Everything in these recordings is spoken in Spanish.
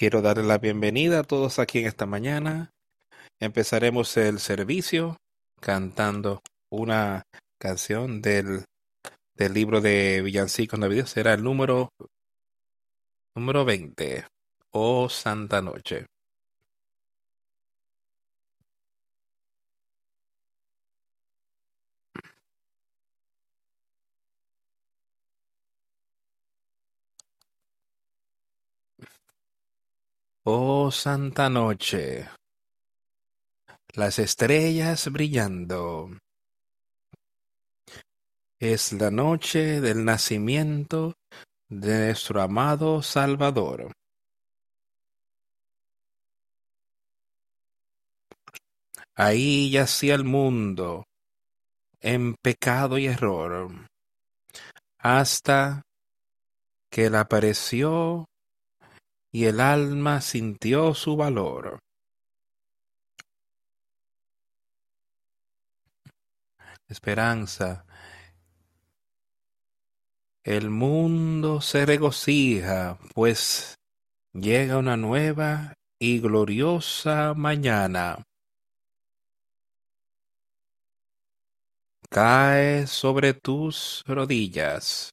Quiero darle la bienvenida a todos aquí en esta mañana. Empezaremos el servicio cantando una canción del, del libro de Villancicos Navideños. Será el número, número 20, Oh Santa Noche. Oh Santa Noche, las estrellas brillando. Es la noche del nacimiento de nuestro amado Salvador. Ahí yacía el mundo en pecado y error, hasta que él apareció y el alma sintió su valor. Esperanza. El mundo se regocija, pues llega una nueva y gloriosa mañana. Cae sobre tus rodillas.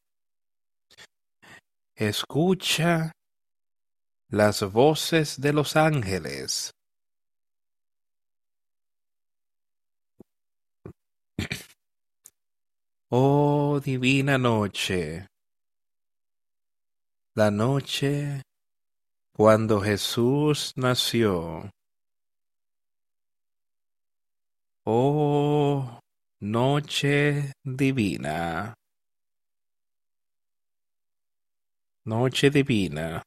Escucha las voces de los ángeles. Oh divina noche, la noche cuando Jesús nació. Oh noche divina, noche divina.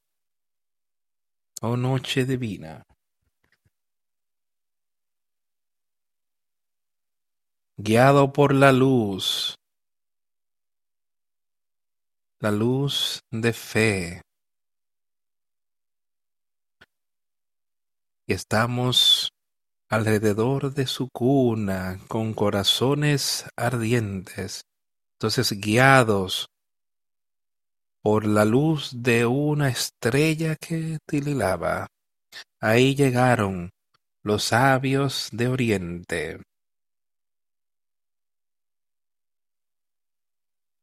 Oh noche divina. Guiado por la luz, la luz de fe. Y estamos alrededor de su cuna con corazones ardientes. Entonces, guiados por la luz de una estrella que titilaba. Ahí llegaron los sabios de Oriente.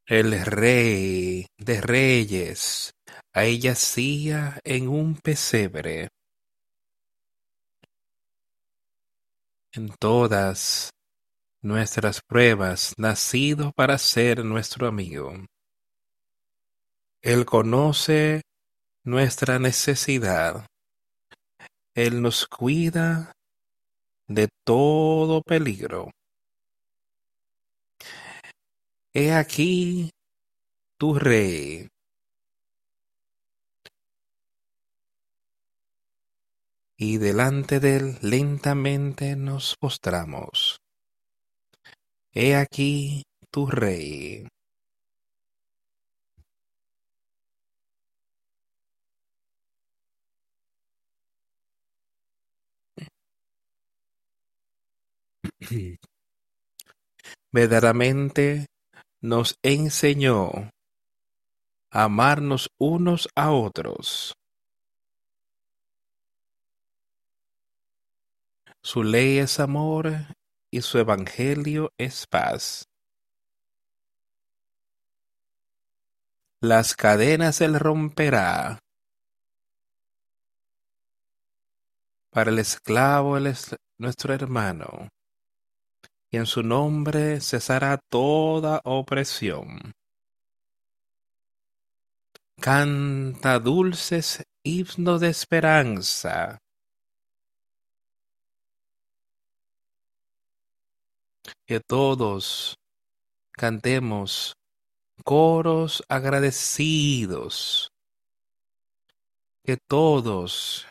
El rey de reyes ahí yacía en un pesebre. En todas nuestras pruebas, nacido para ser nuestro amigo. Él conoce nuestra necesidad. Él nos cuida de todo peligro. He aquí tu rey. Y delante de él lentamente nos postramos. He aquí tu rey. Verdaderamente nos enseñó a amarnos unos a otros. Su ley es amor y su evangelio es paz. Las cadenas él romperá. Para el esclavo él es nuestro hermano y en su nombre cesará toda opresión. Canta dulces himnos de esperanza. Que todos cantemos coros agradecidos. Que todos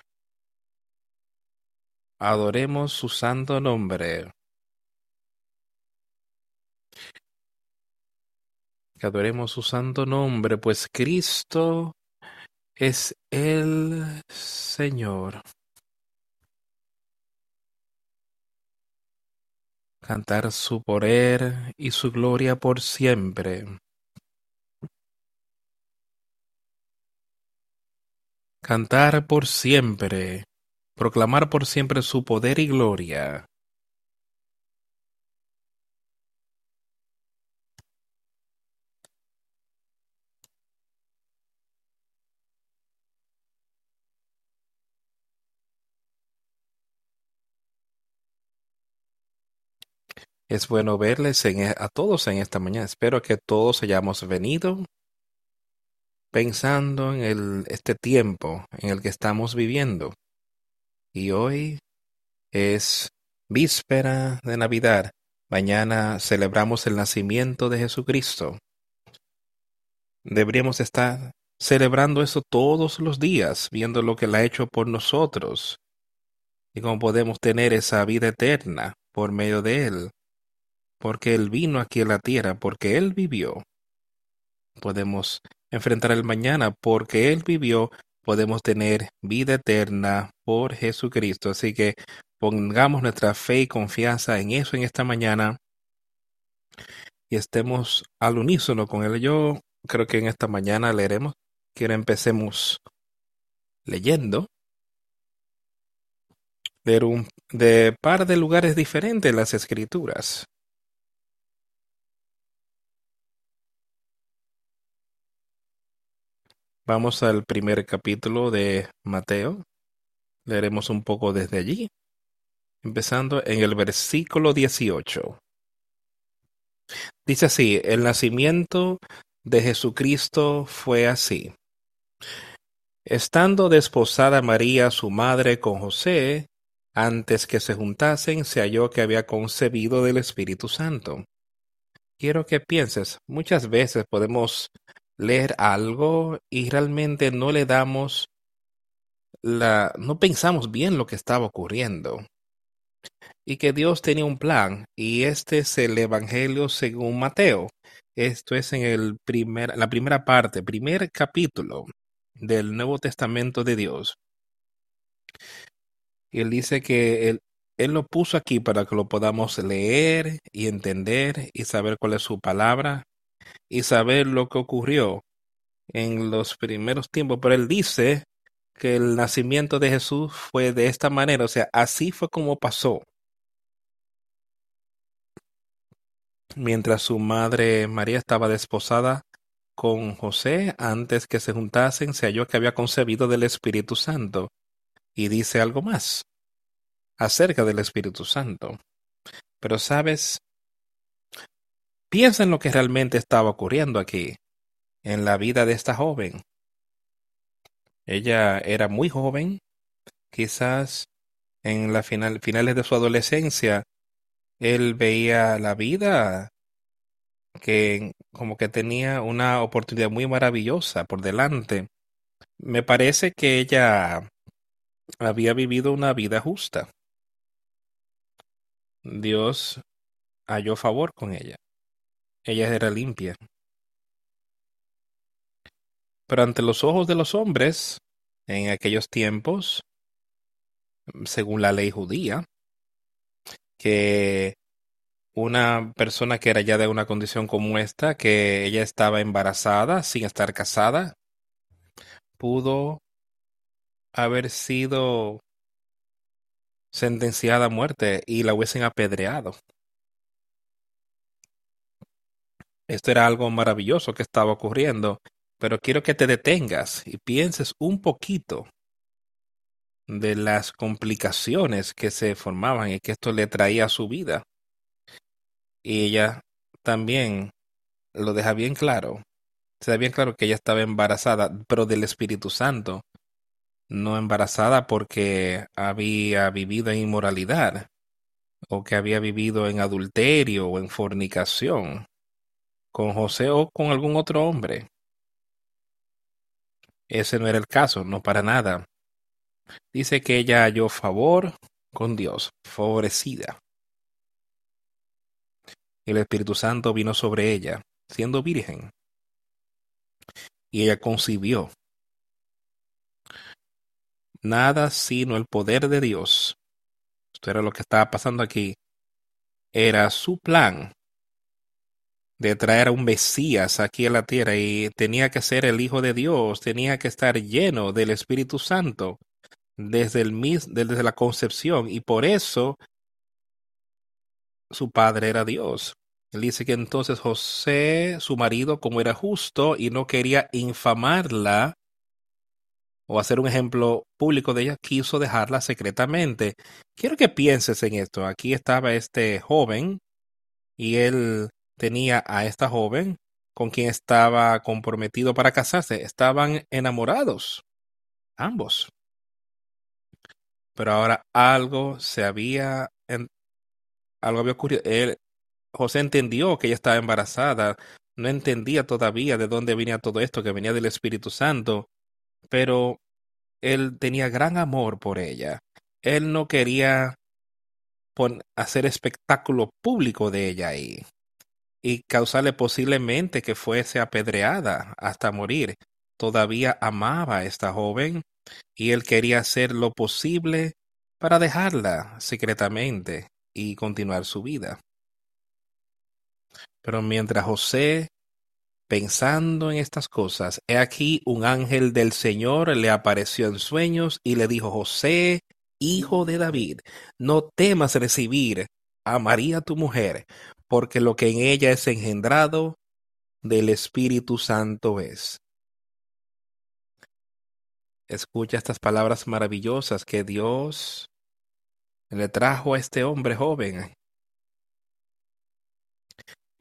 adoremos su santo nombre. Que adoremos su santo nombre, pues Cristo es el Señor. Cantar su poder y su gloria por siempre. cantar por siempre, proclamar por siempre su poder y gloria. Es bueno verles en e- a todos en esta mañana. Espero que todos hayamos venido pensando en el, este tiempo en el que estamos viviendo. Y hoy es víspera de Navidad. Mañana celebramos el nacimiento de Jesucristo. Deberíamos estar celebrando eso todos los días, viendo lo que Él ha hecho por nosotros y cómo podemos tener esa vida eterna por medio de Él porque Él vino aquí a la tierra, porque Él vivió. Podemos enfrentar el mañana, porque Él vivió, podemos tener vida eterna por Jesucristo. Así que pongamos nuestra fe y confianza en eso en esta mañana y estemos al unísono con Él. Yo creo que en esta mañana leeremos. Quiero empecemos leyendo de un de par de lugares diferentes las escrituras. Vamos al primer capítulo de Mateo. Leeremos un poco desde allí, empezando en el versículo 18. Dice así, el nacimiento de Jesucristo fue así. Estando desposada María, su madre, con José, antes que se juntasen, se halló que había concebido del Espíritu Santo. Quiero que pienses, muchas veces podemos leer algo y realmente no le damos la, no pensamos bien lo que estaba ocurriendo. Y que Dios tenía un plan, y este es el Evangelio según Mateo. Esto es en el primer, la primera parte, primer capítulo del Nuevo Testamento de Dios. Él dice que él, él lo puso aquí para que lo podamos leer y entender y saber cuál es su palabra y saber lo que ocurrió en los primeros tiempos, pero él dice que el nacimiento de Jesús fue de esta manera, o sea, así fue como pasó. Mientras su madre María estaba desposada con José, antes que se juntasen, se halló que había concebido del Espíritu Santo. Y dice algo más acerca del Espíritu Santo. Pero sabes, piensa en lo que realmente estaba ocurriendo aquí, en la vida de esta joven. Ella era muy joven, quizás en la final, finales de su adolescencia, él veía la vida que como que tenía una oportunidad muy maravillosa por delante. Me parece que ella había vivido una vida justa. Dios halló favor con ella. Ella era limpia. Pero ante los ojos de los hombres, en aquellos tiempos, según la ley judía, que una persona que era ya de una condición como esta, que ella estaba embarazada sin estar casada, pudo haber sido sentenciada a muerte y la hubiesen apedreado. Esto era algo maravilloso que estaba ocurriendo, pero quiero que te detengas y pienses un poquito de las complicaciones que se formaban y que esto le traía a su vida. Y ella también lo deja bien claro. Se da bien claro que ella estaba embarazada, pero del Espíritu Santo, no embarazada porque había vivido en inmoralidad o que había vivido en adulterio o en fornicación con José o con algún otro hombre. Ese no era el caso, no para nada. Dice que ella halló favor con Dios, favorecida. El Espíritu Santo vino sobre ella, siendo virgen. Y ella concibió. Nada sino el poder de Dios. Esto era lo que estaba pasando aquí. Era su plan de traer a un Mesías aquí a la tierra y tenía que ser el Hijo de Dios, tenía que estar lleno del Espíritu Santo desde, el, desde la concepción y por eso su padre era Dios. Él dice que entonces José, su marido, como era justo y no quería infamarla o hacer un ejemplo público de ella, quiso dejarla secretamente. Quiero que pienses en esto. Aquí estaba este joven y él tenía a esta joven con quien estaba comprometido para casarse. Estaban enamorados, ambos. Pero ahora algo se había, algo había ocurrido. José entendió que ella estaba embarazada. No entendía todavía de dónde venía todo esto, que venía del Espíritu Santo. Pero él tenía gran amor por ella. Él no quería hacer espectáculo público de ella ahí y causarle posiblemente que fuese apedreada hasta morir. Todavía amaba a esta joven y él quería hacer lo posible para dejarla secretamente y continuar su vida. Pero mientras José, pensando en estas cosas, he aquí un ángel del Señor le apareció en sueños y le dijo, José, hijo de David, no temas recibir a María tu mujer, porque lo que en ella es engendrado del Espíritu Santo es. Escucha estas palabras maravillosas que Dios le trajo a este hombre joven.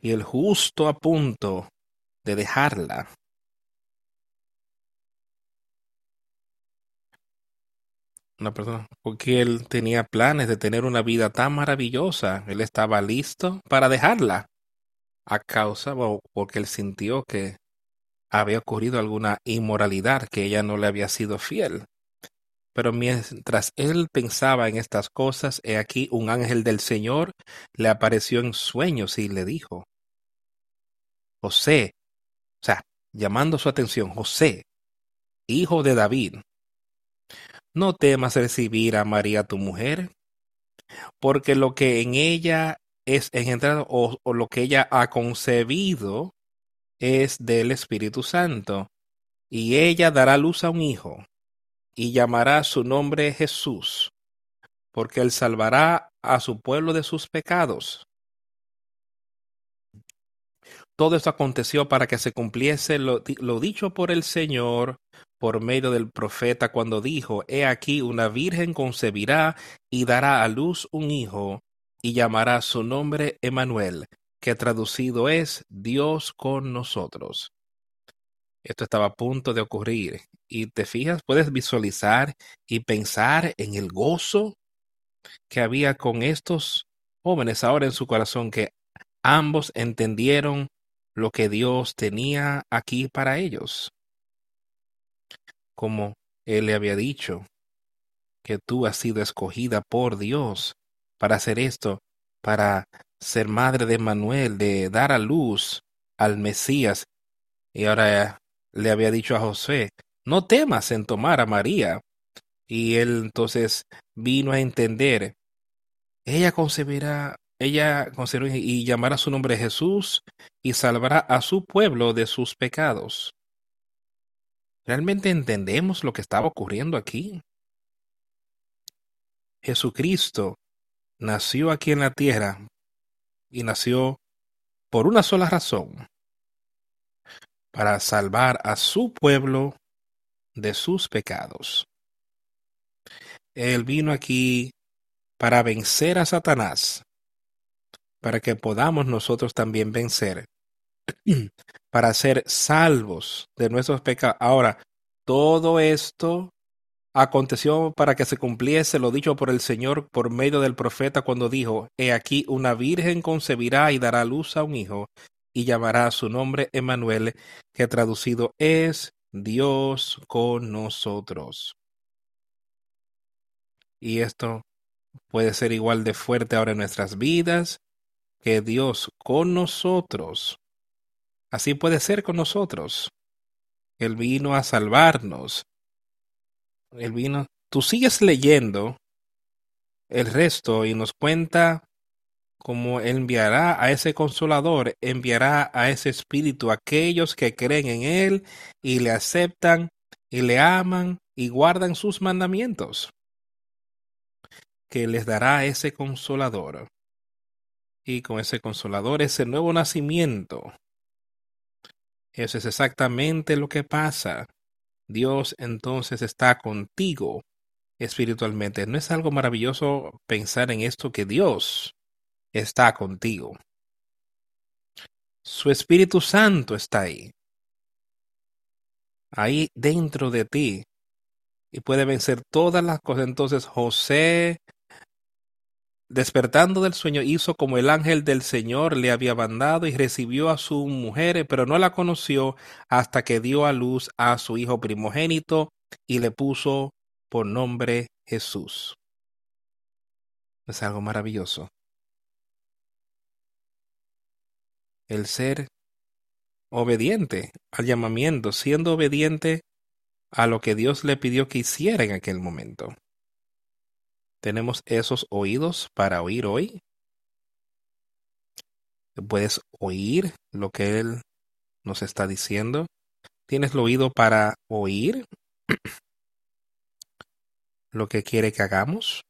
Y el justo a punto de dejarla. Una persona, porque él tenía planes de tener una vida tan maravillosa, él estaba listo para dejarla a causa o porque él sintió que había ocurrido alguna inmoralidad, que ella no le había sido fiel. Pero mientras él pensaba en estas cosas, he aquí un ángel del Señor le apareció en sueños y le dijo, José, o sea, llamando su atención, José, hijo de David, no temas recibir a María tu mujer, porque lo que en ella es engendrado o, o lo que ella ha concebido es del Espíritu Santo, y ella dará luz a un hijo, y llamará su nombre Jesús, porque él salvará a su pueblo de sus pecados. Todo esto aconteció para que se cumpliese lo, dicho por el Señor por medio del profeta cuando dijo, He aquí una virgen concebirá y dará a luz un hijo, y llamará su nombre Emanuel, que traducido es Dios con nosotros. Esto estaba a punto de ocurrir. Y te fijas, puedes visualizar y pensar en el gozo que había con estos jóvenes ahora en su corazón, que ambos entendieron lo que Dios tenía aquí para ellos. Como Él le había dicho, que tú has sido escogida por Dios para hacer esto, para ser madre de Manuel, de dar a luz al Mesías. Y ahora le había dicho a José, no temas en tomar a María. Y él entonces vino a entender, ella concebirá, ella concebirá y llamará su nombre Jesús y salvará a su pueblo de sus pecados. ¿Realmente entendemos lo que estaba ocurriendo aquí? Jesucristo nació aquí en la tierra y nació por una sola razón, para salvar a su pueblo de sus pecados. Él vino aquí para vencer a Satanás, para que podamos nosotros también vencer, para ser salvos de nuestros pecados. Ahora, todo esto aconteció para que se cumpliese lo dicho por el Señor por medio del profeta cuando dijo, He aquí una virgen concebirá y dará luz a un hijo, y llamará su nombre Emmanuel, que traducido es Dios con nosotros. Y esto puede ser igual de fuerte ahora en nuestras vidas, que Dios con nosotros. Así puede ser con nosotros. Él vino a salvarnos, el vino. Tú sigues leyendo el resto y nos cuenta como enviará a ese consolador, enviará a ese espíritu a aquellos que creen en él y le aceptan y le aman y guardan sus mandamientos, que les dará ese consolador. Y con ese consolador, ese nuevo nacimiento. Eso es exactamente lo que pasa. Dios entonces está contigo espiritualmente. ¿No es algo maravilloso pensar en esto que Dios está contigo? Su Espíritu Santo está ahí. Ahí dentro de ti. Y puede vencer todas las cosas. Entonces José, despertando del sueño, hizo como el ángel del Señor le había mandado y recibió a su mujer, pero no la conoció hasta que dio a luz a su hijo primogénito y le puso por nombre Jesús. Es algo maravilloso. El ser obediente al llamamiento, siendo obediente a lo que Dios le pidió que hiciera en aquel momento. ¿Tenemos esos oídos para oír hoy? ¿Puedes oír lo que Él nos está diciendo? ¿Tienes el oído para oír lo que quiere que hagamos?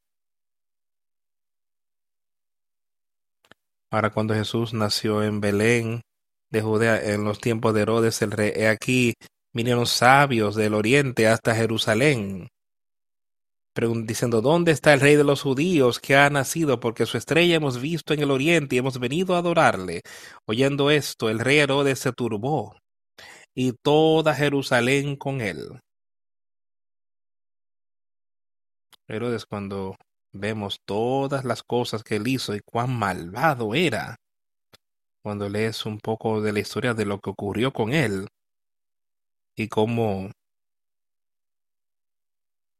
Ahora cuando Jesús nació en Belén de Judea en los tiempos de Herodes el rey, he aquí vinieron sabios del oriente hasta Jerusalén, diciendo, ¿dónde está el rey de los judíos que ha nacido? Porque su estrella hemos visto en el oriente y hemos venido a adorarle. Oyendo esto, el rey Herodes se turbó y toda Jerusalén con él. Herodes cuando vemos todas las cosas que él hizo y cuán malvado era, cuando lees un poco de la historia de lo que ocurrió con él y cómo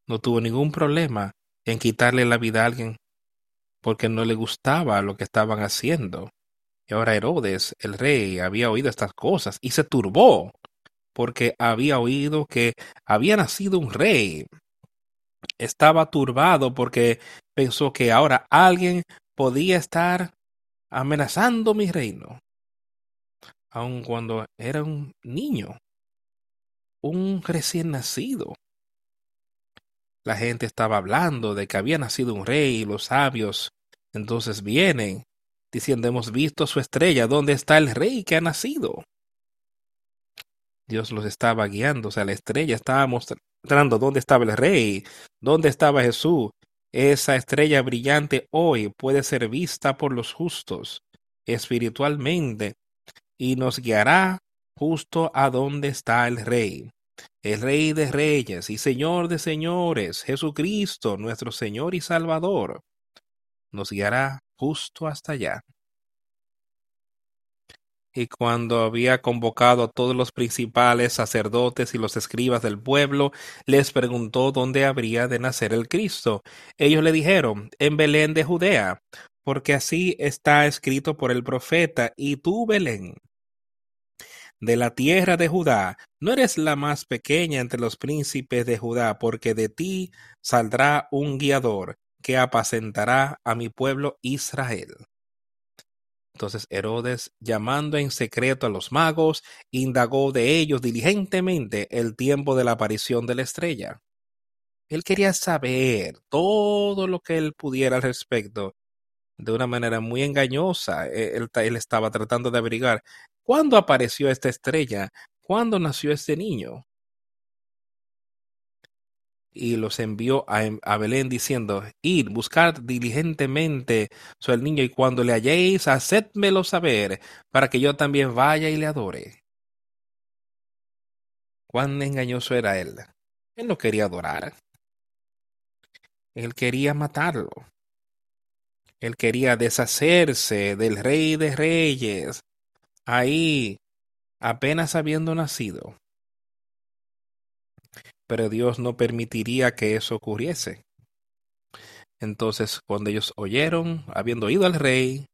no tuvo ningún problema en quitarle la vida a alguien porque no le gustaba lo que estaban haciendo. Y ahora Herodes, el rey, había oído estas cosas y se turbó porque había oído que había nacido un rey estaba turbado porque pensó que ahora alguien podía estar amenazando mi reino, aun cuando era un niño, un recién nacido. La gente estaba hablando de que había nacido un rey y los sabios entonces vienen diciendo hemos visto su estrella, ¿dónde está el rey que ha nacido? Dios los estaba guiando, o sea, la estrella estaba mostrando dónde estaba el rey, dónde estaba Jesús. Esa estrella brillante hoy puede ser vista por los justos espiritualmente y nos guiará justo a donde está el rey. El rey de reyes y señor de señores, Jesucristo, nuestro Señor y Salvador, nos guiará justo hasta allá y cuando había convocado a todos los principales sacerdotes y los escribas del pueblo, les preguntó dónde habría de nacer el Cristo. Ellos le dijeron, en Belén de Judea, porque así está escrito por el profeta, y tú, Belén, de la tierra de Judá, no eres la más pequeña entre los príncipes de Judá, porque de ti saldrá un guiador que apacentará a mi pueblo Israel. Entonces Herodes, llamando en secreto a los magos, indagó de ellos diligentemente el tiempo de la aparición de la estrella. Él quería saber todo lo que él pudiera al respecto. De una manera muy engañosa, e, él, estaba tratando de averiguar cuándo apareció esta estrella, cuándo nació este niño y los envió a, Belén diciendo, id, buscad diligentemente niño y cuando le halléis, hacedmelo saber, para que yo también vaya y le adore. Cuán engañoso era él. Él no quería adorar. Él quería matarlo. Él quería deshacerse del rey de reyes, ahí, apenas habiendo nacido pero Dios no permitiría que eso ocurriese. Entonces, cuando ellos oyeron, habiendo oído al rey,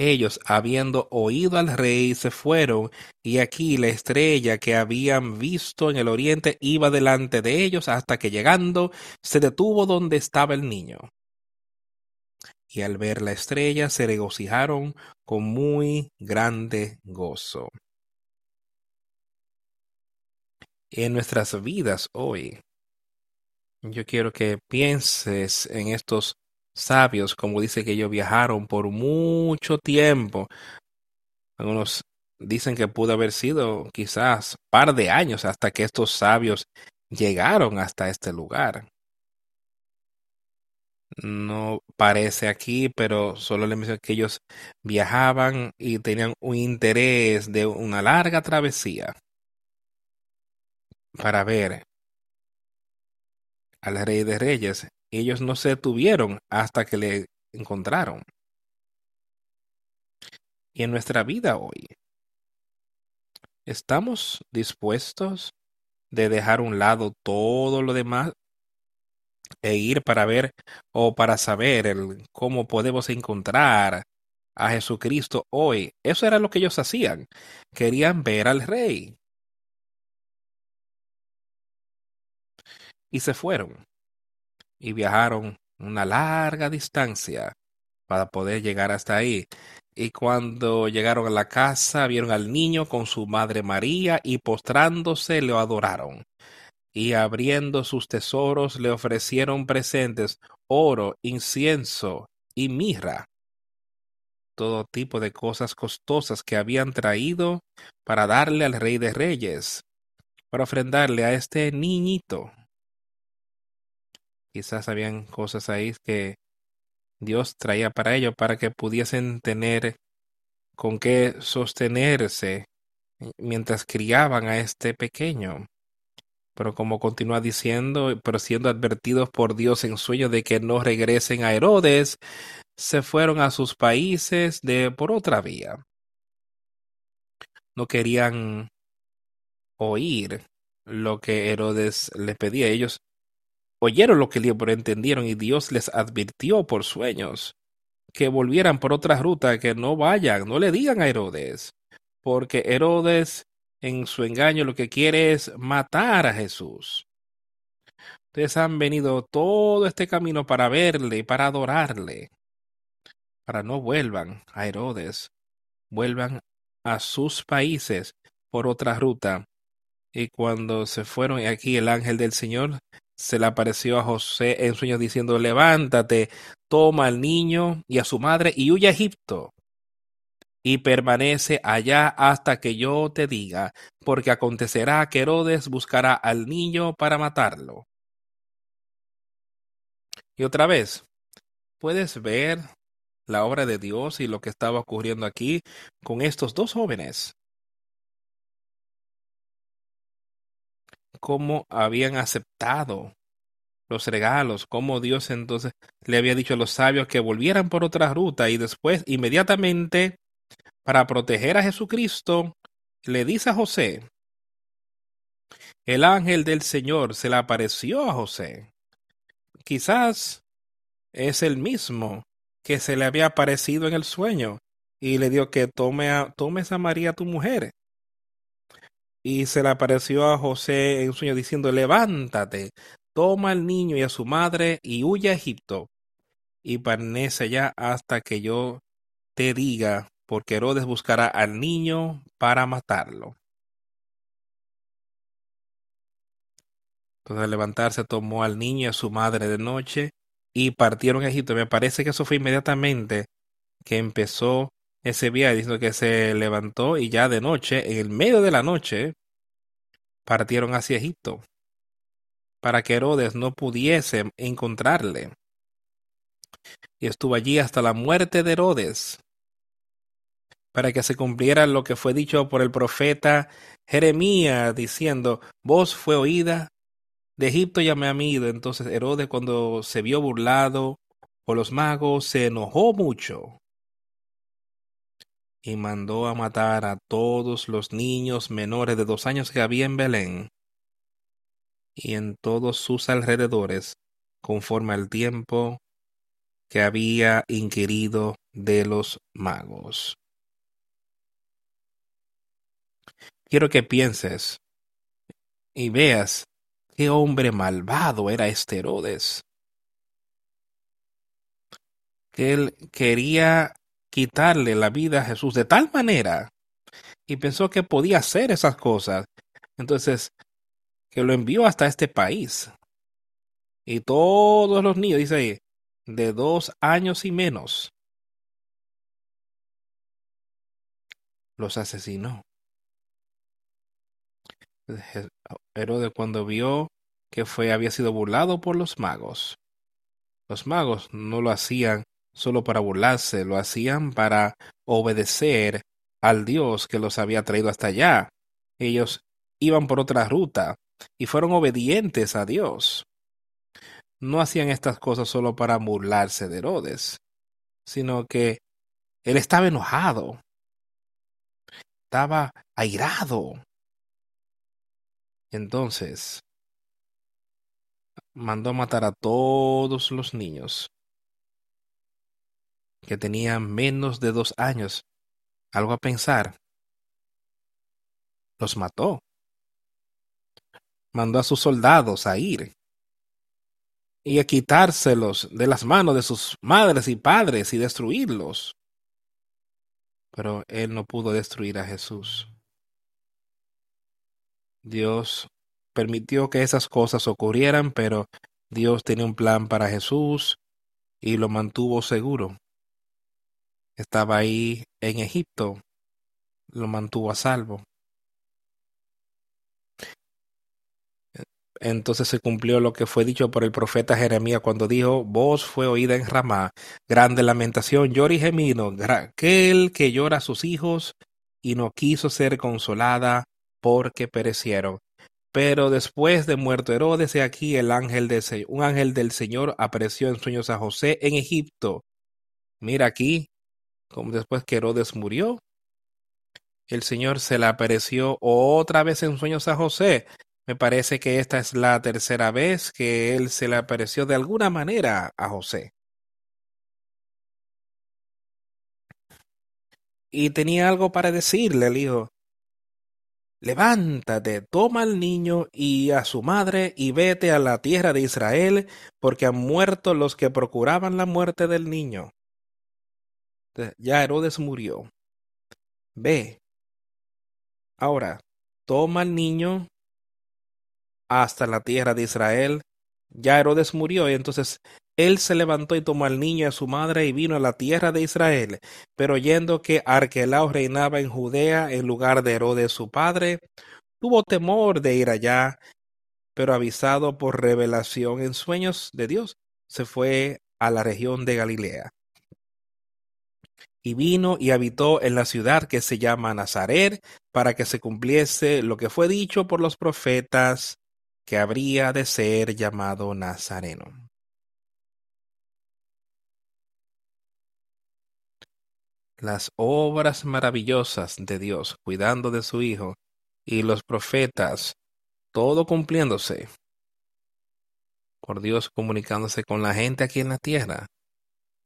ellos, habiendo oído al rey, se fueron, y aquí la estrella que habían visto en el oriente iba delante de ellos hasta que llegando se detuvo donde estaba el niño. y al ver la estrella se regocijaron con muy grande gozo. En nuestras vidas hoy, yo quiero que pienses en estos sabios, como dice que ellos viajaron por mucho tiempo. Algunos dicen que pudo haber sido quizás par de años hasta que estos sabios llegaron hasta este lugar. No parece aquí, pero solo le menciono que ellos viajaban y tenían un interés de una larga travesía para ver al rey de reyes. Ellos no se detuvieron hasta que le encontraron. Y en nuestra vida hoy, ¿estamos dispuestos de dejar a un lado todo lo demás e ir para ver o para saber el, cómo podemos encontrar a Jesucristo hoy. Eso era lo que ellos hacían. Querían ver al rey. Y se fueron. Y viajaron una larga distancia para poder llegar hasta ahí. Y cuando llegaron a la casa, vieron al niño con su madre María y postrándose lo adoraron y abriendo sus tesoros le ofrecieron presentes, oro, incienso y mirra, todo tipo de cosas costosas que habían traído para darle al rey de reyes, para ofrendarle a este niñito. Quizás habían cosas ahí que Dios traía para ellos, para que pudiesen tener con qué sostenerse mientras criaban a este pequeño. Pero como continúa diciendo, pero siendo advertidos por Dios en sueño de que no regresen a Herodes, se fueron a sus países de por otra vía. No querían oír lo que Herodes les pedía. Ellos oyeron lo que le entendieron y Dios les advirtió por sueños que volvieran por otra ruta, que no vayan, no le digan a Herodes, porque Herodes en su engaño lo que quiere es matar a Jesús. Ustedes han venido todo este camino para verle para adorarle, para no vuelvan a Herodes, vuelvan a sus países por otra ruta. Y cuando se fueron, aquí el ángel del Señor se le apareció a José en sueños diciendo, levántate, toma al niño y a su madre y huye a Egipto y permanece allá hasta que yo te diga, porque acontecerá que Herodes buscará al niño para matarlo. Y otra vez, puedes ver la obra de Dios y lo que estaba ocurriendo aquí con estos dos jóvenes. Cómo habían aceptado los regalos, cómo Dios entonces le había dicho a los sabios que volvieran por otra ruta y después inmediatamente para proteger a Jesucristo, le dice a José, el ángel del Señor se le apareció a José. Quizás es el mismo que se le había aparecido en el sueño y le dio que tome a, tomes a María tu mujer. Y se le apareció a José en sueño diciendo, levántate, toma al niño y a su madre y huye a Egipto y permanece allá hasta que yo te diga porque Herodes buscará al niño para matarlo. Entonces al levantarse tomó al niño y a su madre de noche y partieron a Egipto. Me parece que eso fue inmediatamente que empezó ese viaje, diciendo que se levantó y ya de noche, en el medio de la noche, partieron hacia Egipto para que Herodes no pudiese encontrarle. Y estuvo allí hasta la muerte de Herodes, para que se cumpliera lo que fue dicho por el profeta Jeremías, diciendo, voz fue oída, de Egipto llamé a mí. Entonces Herodes cuando se vio burlado por los magos, se enojó mucho y mandó a matar a todos los niños menores de dos años que había en Belén y en todos sus alrededores, conforme al tiempo que había inquirido de los magos. Quiero que pienses y veas qué hombre malvado era este Herodes. que él quería quitarle la vida a Jesús de tal manera y pensó que podía hacer esas cosas. Entonces, que lo envió hasta este país. Y todos los niños, dice ahí, de dos años y menos, los asesinó. Herodes cuando vio que fue había sido burlado por los magos. Los magos no lo hacían solo para burlarse, lo hacían para obedecer al Dios que los había traído hasta allá. Ellos iban por otra ruta y fueron obedientes a Dios. No hacían estas cosas solo para burlarse de Herodes, sino que él estaba enojado, estaba airado. Entonces, mandó matar a todos los niños que tenían menos de dos años. Algo a pensar. Los mató. Mandó a sus soldados a ir y a quitárselos de las manos de sus madres y padres y destruirlos. Pero él no pudo destruir a Jesús. Dios permitió que esas cosas ocurrieran, pero Dios tenía un plan para Jesús y lo mantuvo seguro. Estaba ahí en Egipto, lo mantuvo a salvo. Entonces se cumplió lo que fue dicho por el profeta Jeremías cuando dijo, voz fue oída en Ramá, grande lamentación, llora y gemino, aquel que llora a sus hijos y no quiso ser consolada porque perecieron. Pero después de muerto Herodes, he aquí el ángel de un ángel del Señor apareció en sueños a José en Egipto. Mira aquí, como después que Herodes murió, el Señor se le apareció otra vez en sueños a José me parece que esta es la tercera vez que él se le apareció de alguna manera a José. Y tenía algo para decirle, le dijo, levántate, toma al niño y a su madre y vete a la tierra de Israel, porque han muerto los que procuraban la muerte del niño. Ya Herodes murió. Ve. Ahora, toma al niño hasta la tierra de Israel. Ya Herodes murió y entonces él se levantó y tomó al niño y a su madre y vino a la tierra de Israel. Pero oyendo que Arquelao reinaba en Judea en lugar de Herodes su padre, tuvo temor de ir allá, pero avisado por revelación en sueños de Dios, se fue a la región de Galilea. Y vino y habitó en la ciudad que se llama Nazaret, para que se cumpliese lo que fue dicho por los profetas que habría de ser llamado Nazareno. Las obras maravillosas de Dios cuidando de su Hijo y los profetas, todo cumpliéndose, por Dios comunicándose con la gente aquí en la tierra,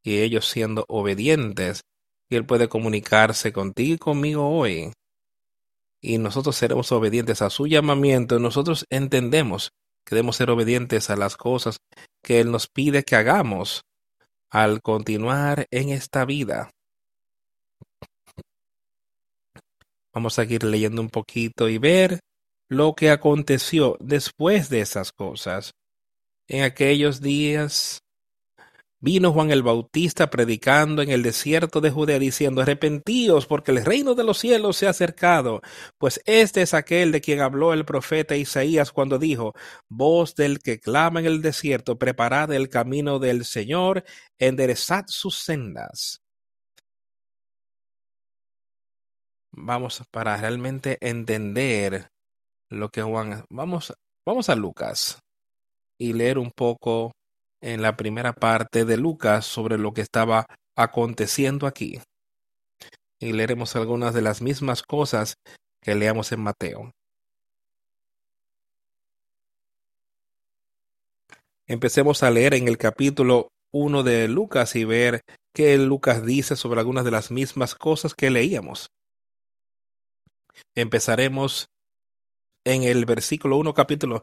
y ellos siendo obedientes, Él puede comunicarse contigo y conmigo hoy y nosotros seremos obedientes a su llamamiento, nosotros entendemos que debemos ser obedientes a las cosas que Él nos pide que hagamos al continuar en esta vida. Vamos a seguir leyendo un poquito y ver lo que aconteció después de esas cosas. En aquellos días Vino Juan el Bautista predicando en el desierto de Judea diciendo, arrepentíos porque el reino de los cielos se ha acercado, pues este es aquel de quien habló el profeta Isaías cuando dijo, voz del que clama en el desierto, preparad el camino del Señor, enderezad sus sendas. Vamos para realmente entender lo que Juan, vamos, vamos a Lucas y leer un poco en la primera parte de Lucas sobre lo que estaba aconteciendo aquí. Y leeremos algunas de las mismas cosas que leamos en Mateo. Empecemos a leer en el capítulo 1 de Lucas y ver qué Lucas dice sobre algunas de las mismas cosas que leíamos. Empezaremos en el versículo 1, capítulo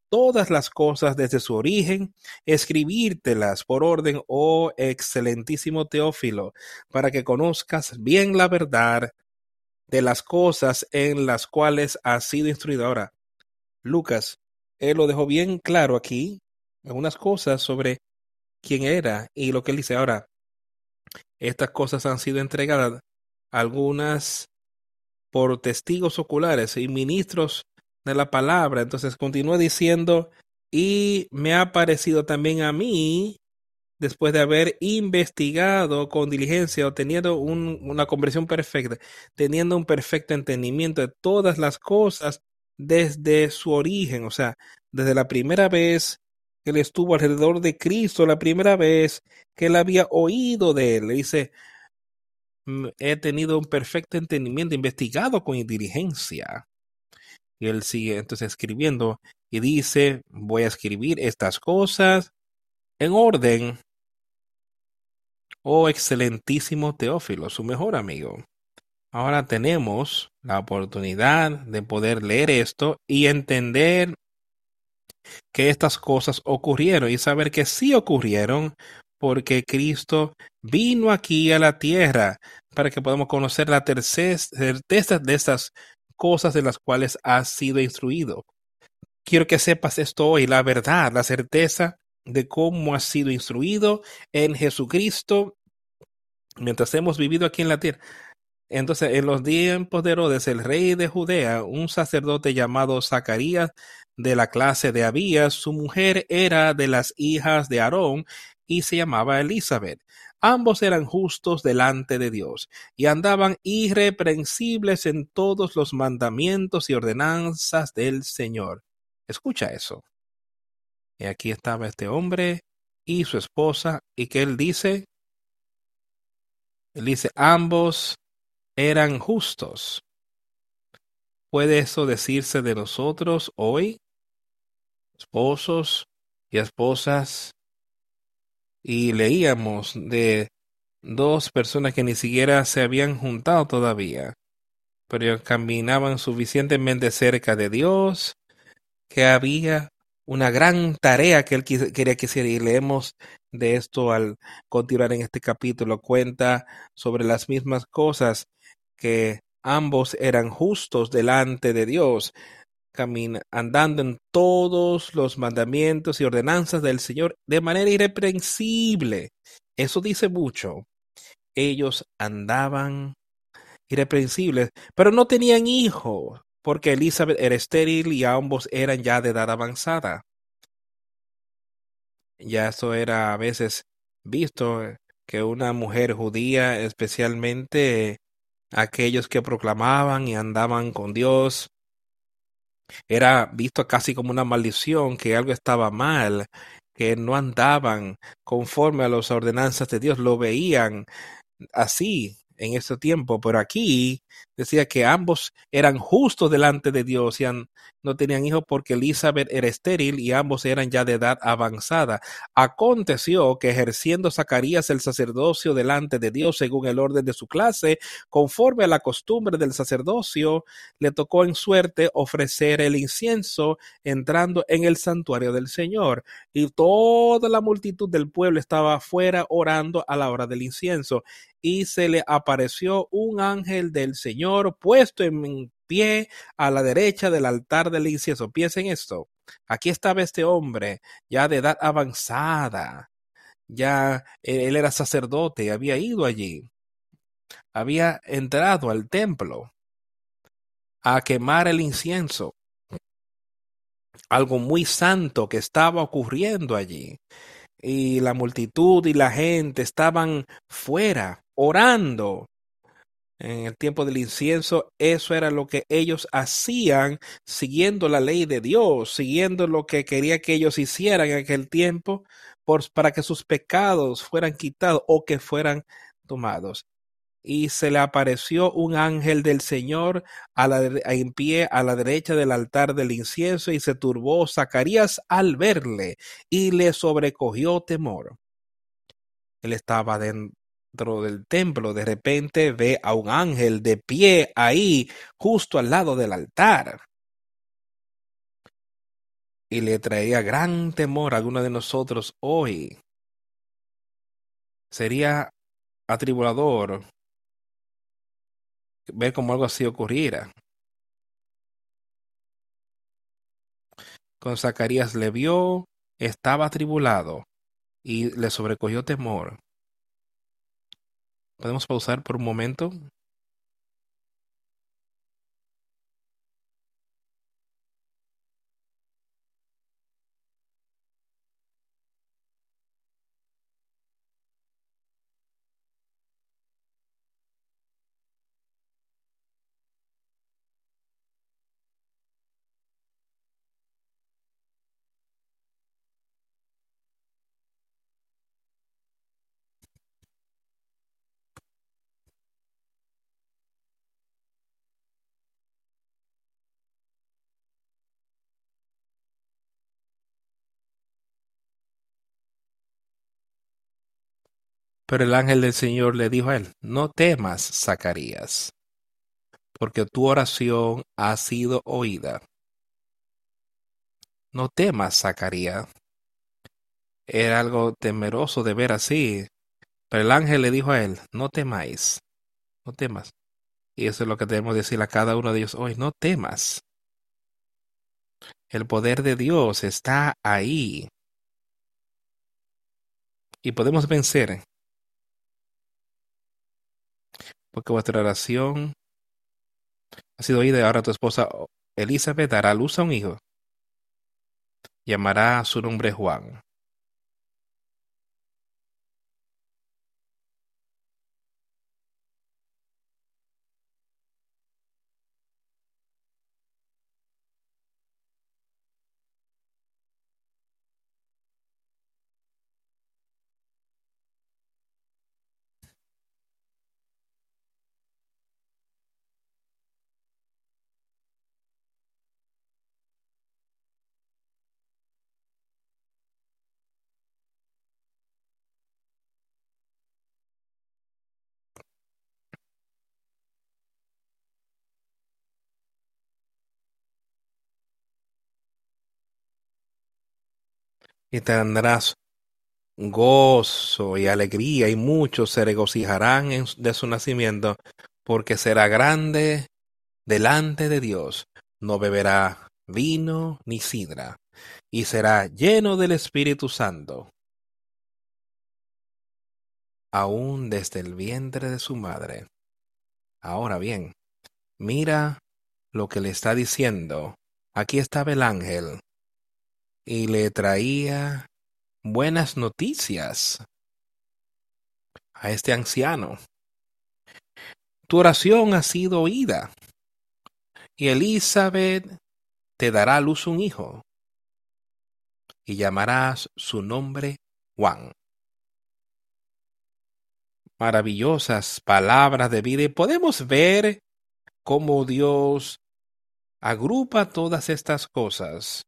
todas las cosas desde su origen, escribírtelas por orden, oh excelentísimo Teófilo, para que conozcas bien la verdad de las cosas en las cuales has sido instruido. Ahora, Lucas, él lo dejó bien claro aquí, algunas cosas sobre quién era y lo que él dice. Ahora, estas cosas han sido entregadas, algunas por testigos oculares y ministros de la palabra. Entonces continúa diciendo, y me ha parecido también a mí, después de haber investigado con diligencia o teniendo un, una conversión perfecta, teniendo un perfecto entendimiento de todas las cosas desde su origen, o sea, desde la primera vez que él estuvo alrededor de Cristo, la primera vez que él había oído de él, le dice, mm, he tenido un perfecto entendimiento, investigado con diligencia y él sigue entonces escribiendo y dice, voy a escribir estas cosas en orden. Oh excelentísimo Teófilo, su mejor amigo. Ahora tenemos la oportunidad de poder leer esto y entender que estas cosas ocurrieron y saber que sí ocurrieron porque Cristo vino aquí a la tierra para que podamos conocer la certeza de estas cosas de las cuales has sido instruido. Quiero que sepas esto hoy, la verdad, la certeza de cómo has sido instruido en Jesucristo mientras hemos vivido aquí en la tierra. Entonces, en los tiempos de Herodes, el rey de Judea, un sacerdote llamado Zacarías de la clase de Abías, su mujer era de las hijas de Aarón y se llamaba Elizabeth. Ambos eran justos delante de Dios y andaban irreprensibles en todos los mandamientos y ordenanzas del Señor. Escucha eso. Y aquí estaba este hombre y su esposa, y que él dice, él dice, ambos eran justos. ¿Puede eso decirse de nosotros hoy? Esposos y esposas y leíamos de dos personas que ni siquiera se habían juntado todavía, pero caminaban suficientemente cerca de Dios, que había una gran tarea que él quería que hiciera y leemos de esto al continuar en este capítulo. Cuenta sobre las mismas cosas que ambos eran justos delante de Dios, andando en todos los mandamientos y ordenanzas del Señor de manera irreprensible. Eso dice mucho. Ellos andaban irreprensibles, pero no tenían hijos, porque Elizabeth era estéril y ambos eran ya de edad avanzada. Ya eso era a veces visto que una mujer judía, especialmente aquellos que proclamaban y andaban con Dios, era visto casi como una maldición, que algo estaba mal, que no andaban conforme a las ordenanzas de Dios, lo veían así en ese tiempo, pero aquí decía que ambos eran justos delante de Dios y no tenían hijos porque Elizabeth era estéril y ambos eran ya de edad avanzada. Aconteció que ejerciendo Zacarías el sacerdocio delante de Dios según el orden de su clase, conforme a la costumbre del sacerdocio, le tocó en suerte ofrecer el incienso entrando en el santuario del Señor. Y toda la multitud del pueblo estaba afuera orando a la hora del incienso. Y se le apareció un ángel del Señor puesto en pie a la derecha del altar del incienso. Piensen esto. Aquí estaba este hombre ya de edad avanzada. Ya él era sacerdote, había ido allí. Había entrado al templo a quemar el incienso. Algo muy santo que estaba ocurriendo allí. Y la multitud y la gente estaban fuera orando en el tiempo del incienso, eso era lo que ellos hacían siguiendo la ley de Dios, siguiendo lo que quería que ellos hicieran en aquel tiempo por, para que sus pecados fueran quitados o que fueran tomados. y se le apareció un ángel del Señor a la, en pie a la derecha del altar del incienso y se turbó Zacarías al verle y le sobrecogió temor. Él estaba del templo, de repente ve a un ángel de pie ahí, justo al lado del altar. Y le traía gran temor a alguno de nosotros hoy. Sería atribulador ver cómo algo así ocurriera. Con Zacarías le vio, estaba atribulado y le sobrecogió temor. ¿Podemos pausar por un momento? Pero el ángel del Señor le dijo a él, no temas, Zacarías, porque tu oración ha sido oída. No temas, Zacarías. Era algo temeroso de ver así. Pero el ángel le dijo a él, no temáis, no temas. Y eso es lo que debemos decir a cada uno de ellos hoy, no temas. El poder de Dios está ahí. Y podemos vencer porque vuestra oración ha sido oída ahora tu esposa Elizabeth dará luz a un hijo. Llamará su nombre Juan. Y tendrás gozo y alegría, y muchos se regocijarán de su nacimiento, porque será grande delante de Dios. No beberá vino ni sidra, y será lleno del Espíritu Santo, aún desde el vientre de su madre. Ahora bien, mira lo que le está diciendo. Aquí estaba el ángel y le traía buenas noticias a este anciano. Tu oración ha sido oída y Elizabeth te dará a luz un hijo y llamarás su nombre Juan. Maravillosas palabras de vida y podemos ver cómo Dios agrupa todas estas cosas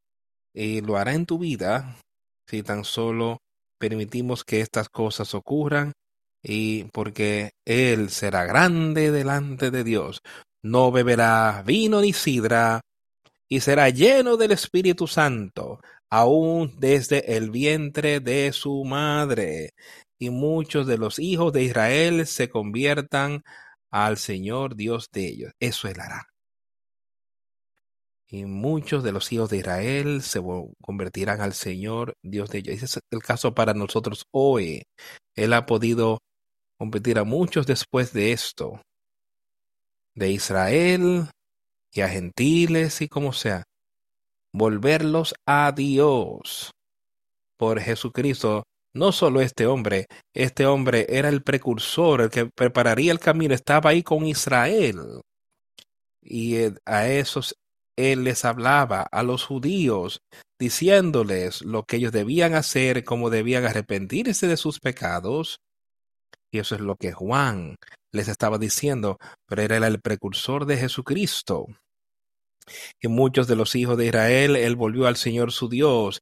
y lo hará en tu vida si tan solo permitimos que estas cosas ocurran y porque Él será grande delante de Dios. No beberá vino ni sidra y será lleno del Espíritu Santo, aún desde el vientre de su madre. Y muchos de los hijos de Israel se conviertan al Señor Dios de ellos. Eso Él hará y muchos de los hijos de Israel se convertirán al Señor Dios de ellos. Ese es el caso para nosotros hoy. Él ha podido convertir a muchos después de esto, de Israel y a gentiles y como sea, volverlos a Dios por Jesucristo. No solo este hombre, este hombre era el precursor, el que prepararía el camino, estaba ahí con Israel. Y eh, a esos él les hablaba a los judíos, diciéndoles lo que ellos debían hacer, cómo debían arrepentirse de sus pecados. Y eso es lo que Juan les estaba diciendo, pero era el precursor de Jesucristo. Y muchos de los hijos de Israel, él volvió al Señor su Dios,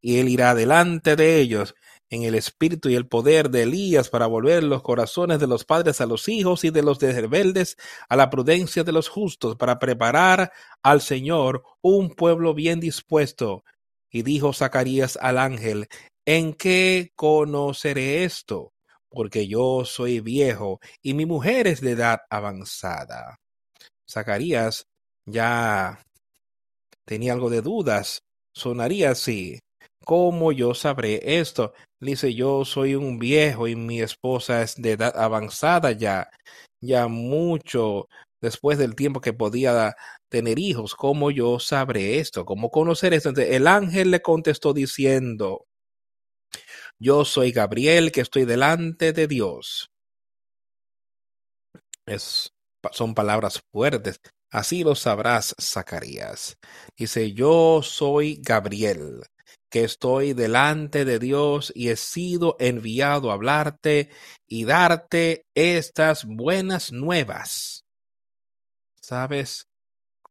y él irá delante de ellos en el espíritu y el poder de Elías para volver los corazones de los padres a los hijos y de los de rebeldes a la prudencia de los justos, para preparar al Señor un pueblo bien dispuesto. Y dijo Zacarías al ángel, ¿en qué conoceré esto? Porque yo soy viejo y mi mujer es de edad avanzada. Zacarías ya tenía algo de dudas. Sonaría así. ¿Cómo yo sabré esto? Dice, yo soy un viejo y mi esposa es de edad avanzada ya, ya mucho después del tiempo que podía tener hijos. ¿Cómo yo sabré esto? ¿Cómo conocer esto? El ángel le contestó diciendo, yo soy Gabriel que estoy delante de Dios. Es, son palabras fuertes. Así lo sabrás, Zacarías. Dice, yo soy Gabriel que estoy delante de Dios y he sido enviado a hablarte y darte estas buenas nuevas. ¿Sabes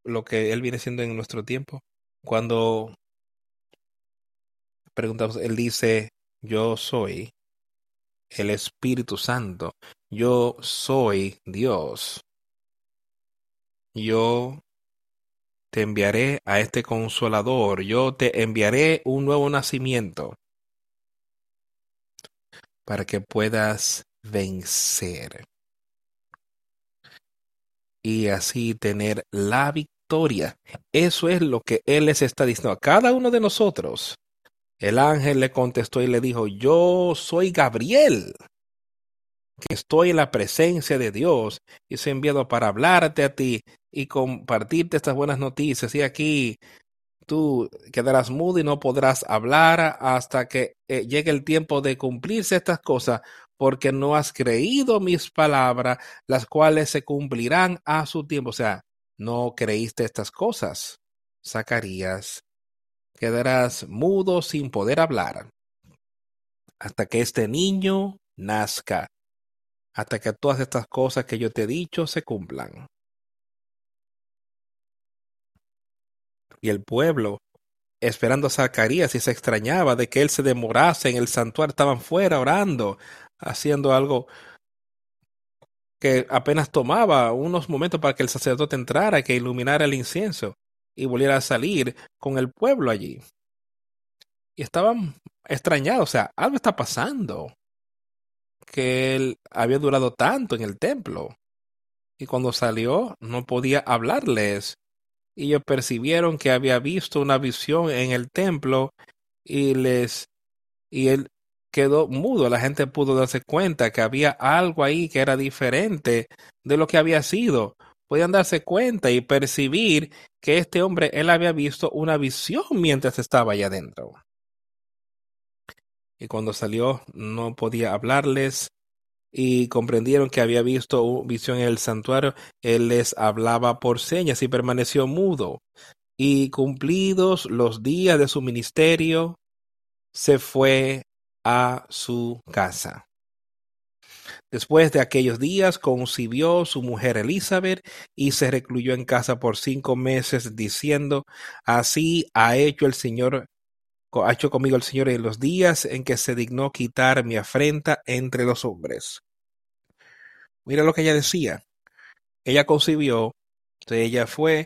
lo que Él viene siendo en nuestro tiempo? Cuando preguntamos, Él dice, yo soy el Espíritu Santo, yo soy Dios. Yo te enviaré a este consolador, yo te enviaré un nuevo nacimiento para que puedas vencer y así tener la victoria. Eso es lo que Él les está diciendo a cada uno de nosotros. El ángel le contestó y le dijo, yo soy Gabriel, que estoy en la presencia de Dios y soy enviado para hablarte a ti y compartirte estas buenas noticias. Y aquí tú quedarás mudo y no podrás hablar hasta que eh, llegue el tiempo de cumplirse estas cosas, porque no has creído mis palabras, las cuales se cumplirán a su tiempo. O sea, no creíste estas cosas. Zacarías, quedarás mudo sin poder hablar hasta que este niño nazca, hasta que todas estas cosas que yo te he dicho se cumplan. y el pueblo, esperando a Zacarías y se extrañaba de que él se demorase en el santuario, estaban fuera orando, haciendo algo que apenas tomaba unos momentos para que el sacerdote entrara, que iluminara el incienso y volviera a salir con el pueblo allí. Y estaban extrañados, o sea, algo está pasando, que él había durado tanto en el templo. Y cuando salió no podía hablarles y ellos percibieron que había visto una visión en el templo y les y él quedó mudo. La gente pudo darse cuenta que había algo ahí que era diferente de lo que había sido. Podían darse cuenta y percibir que este hombre, él había visto una visión mientras estaba allá adentro. Y cuando salió no podía hablarles, y comprendieron que había visto visión en el santuario, él les hablaba por señas y permaneció mudo. Y cumplidos los días de su ministerio, se fue a su casa. Después de aquellos días concibió su mujer Elizabeth y se recluyó en casa por cinco meses, diciendo, Así ha hecho el Señor, ha hecho conmigo el Señor en los días en que se dignó quitar mi afrenta entre los hombres. Mira lo que ella decía. Ella concibió, ella fue,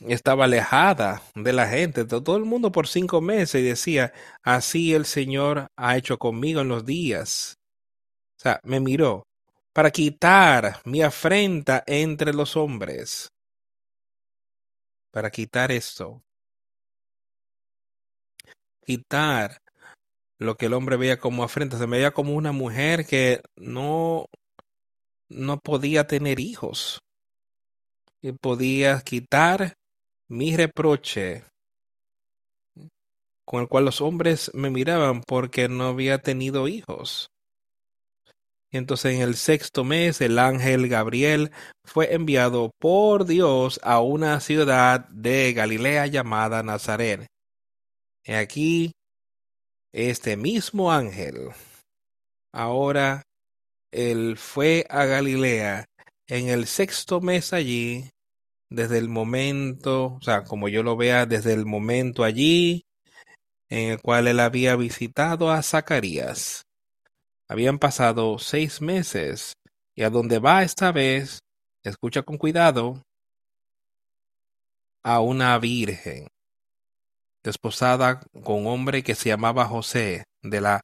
estaba alejada de la gente, de todo el mundo por cinco meses y decía, así el Señor ha hecho conmigo en los días. O sea, me miró para quitar mi afrenta entre los hombres. Para quitar esto. Quitar lo que el hombre veía como afrenta. Se me veía como una mujer que no no podía tener hijos. Y podía quitar mi reproche con el cual los hombres me miraban porque no había tenido hijos. Y entonces en el sexto mes el ángel Gabriel fue enviado por Dios a una ciudad de Galilea llamada Nazaret. Aquí este mismo ángel ahora él fue a Galilea en el sexto mes allí, desde el momento, o sea, como yo lo vea, desde el momento allí en el cual él había visitado a Zacarías. Habían pasado seis meses y a donde va esta vez, escucha con cuidado, a una virgen, desposada con un hombre que se llamaba José, de la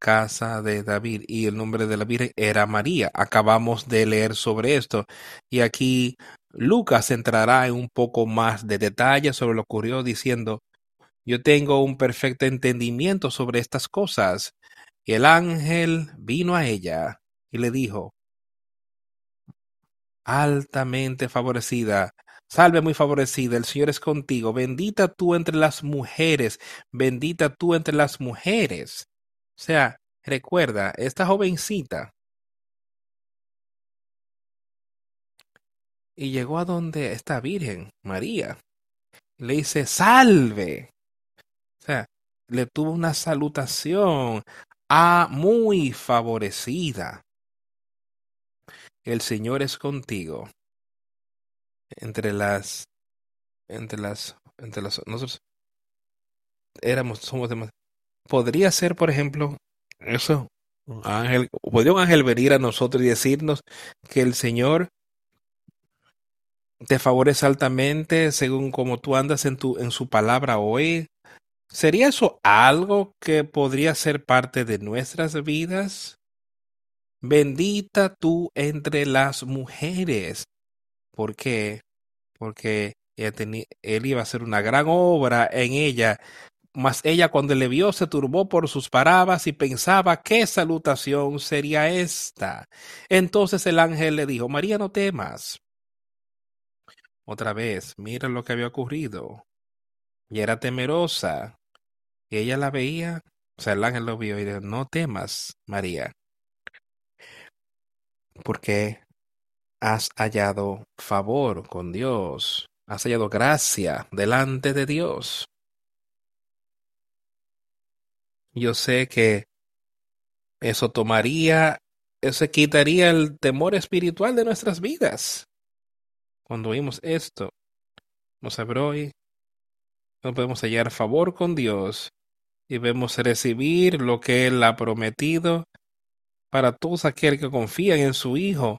casa de David, y el nombre de la virgen era María. Acabamos de leer sobre esto, y aquí Lucas entrará en un poco más de detalle sobre lo que ocurrió, diciendo, yo tengo un perfecto entendimiento sobre estas cosas. Y el ángel vino a ella y le dijo, altamente favorecida, salve muy favorecida, el Señor es contigo, bendita tú entre las mujeres, bendita tú entre las mujeres. O sea, recuerda, esta jovencita y llegó a donde esta Virgen, María, le dice, salve. O sea, le tuvo una salutación a muy favorecida. El Señor es contigo. Entre las, entre las, entre las, nosotros éramos, somos demasiado. Podría ser, por ejemplo, eso, un ángel, podría un ángel venir a nosotros y decirnos que el Señor te favorece altamente según como tú andas en tu, en su palabra hoy, ¿Sería eso algo que podría ser parte de nuestras vidas? Bendita tú entre las mujeres. ¿Por qué? Porque él iba a hacer una gran obra en ella. Mas ella cuando le vio se turbó por sus palabras y pensaba qué salutación sería esta. Entonces el ángel le dijo, María, no temas. Otra vez, mira lo que había ocurrido. Y era temerosa y ella la veía, o sea, el ángel lo vio y dijo, no temas, María, porque has hallado favor con Dios, has hallado gracia delante de Dios. Yo sé que eso tomaría, eso quitaría el temor espiritual de nuestras vidas. Cuando oímos esto, nos hoy no podemos hallar favor con Dios y vemos recibir lo que Él ha prometido para todos aquellos que confían en su Hijo,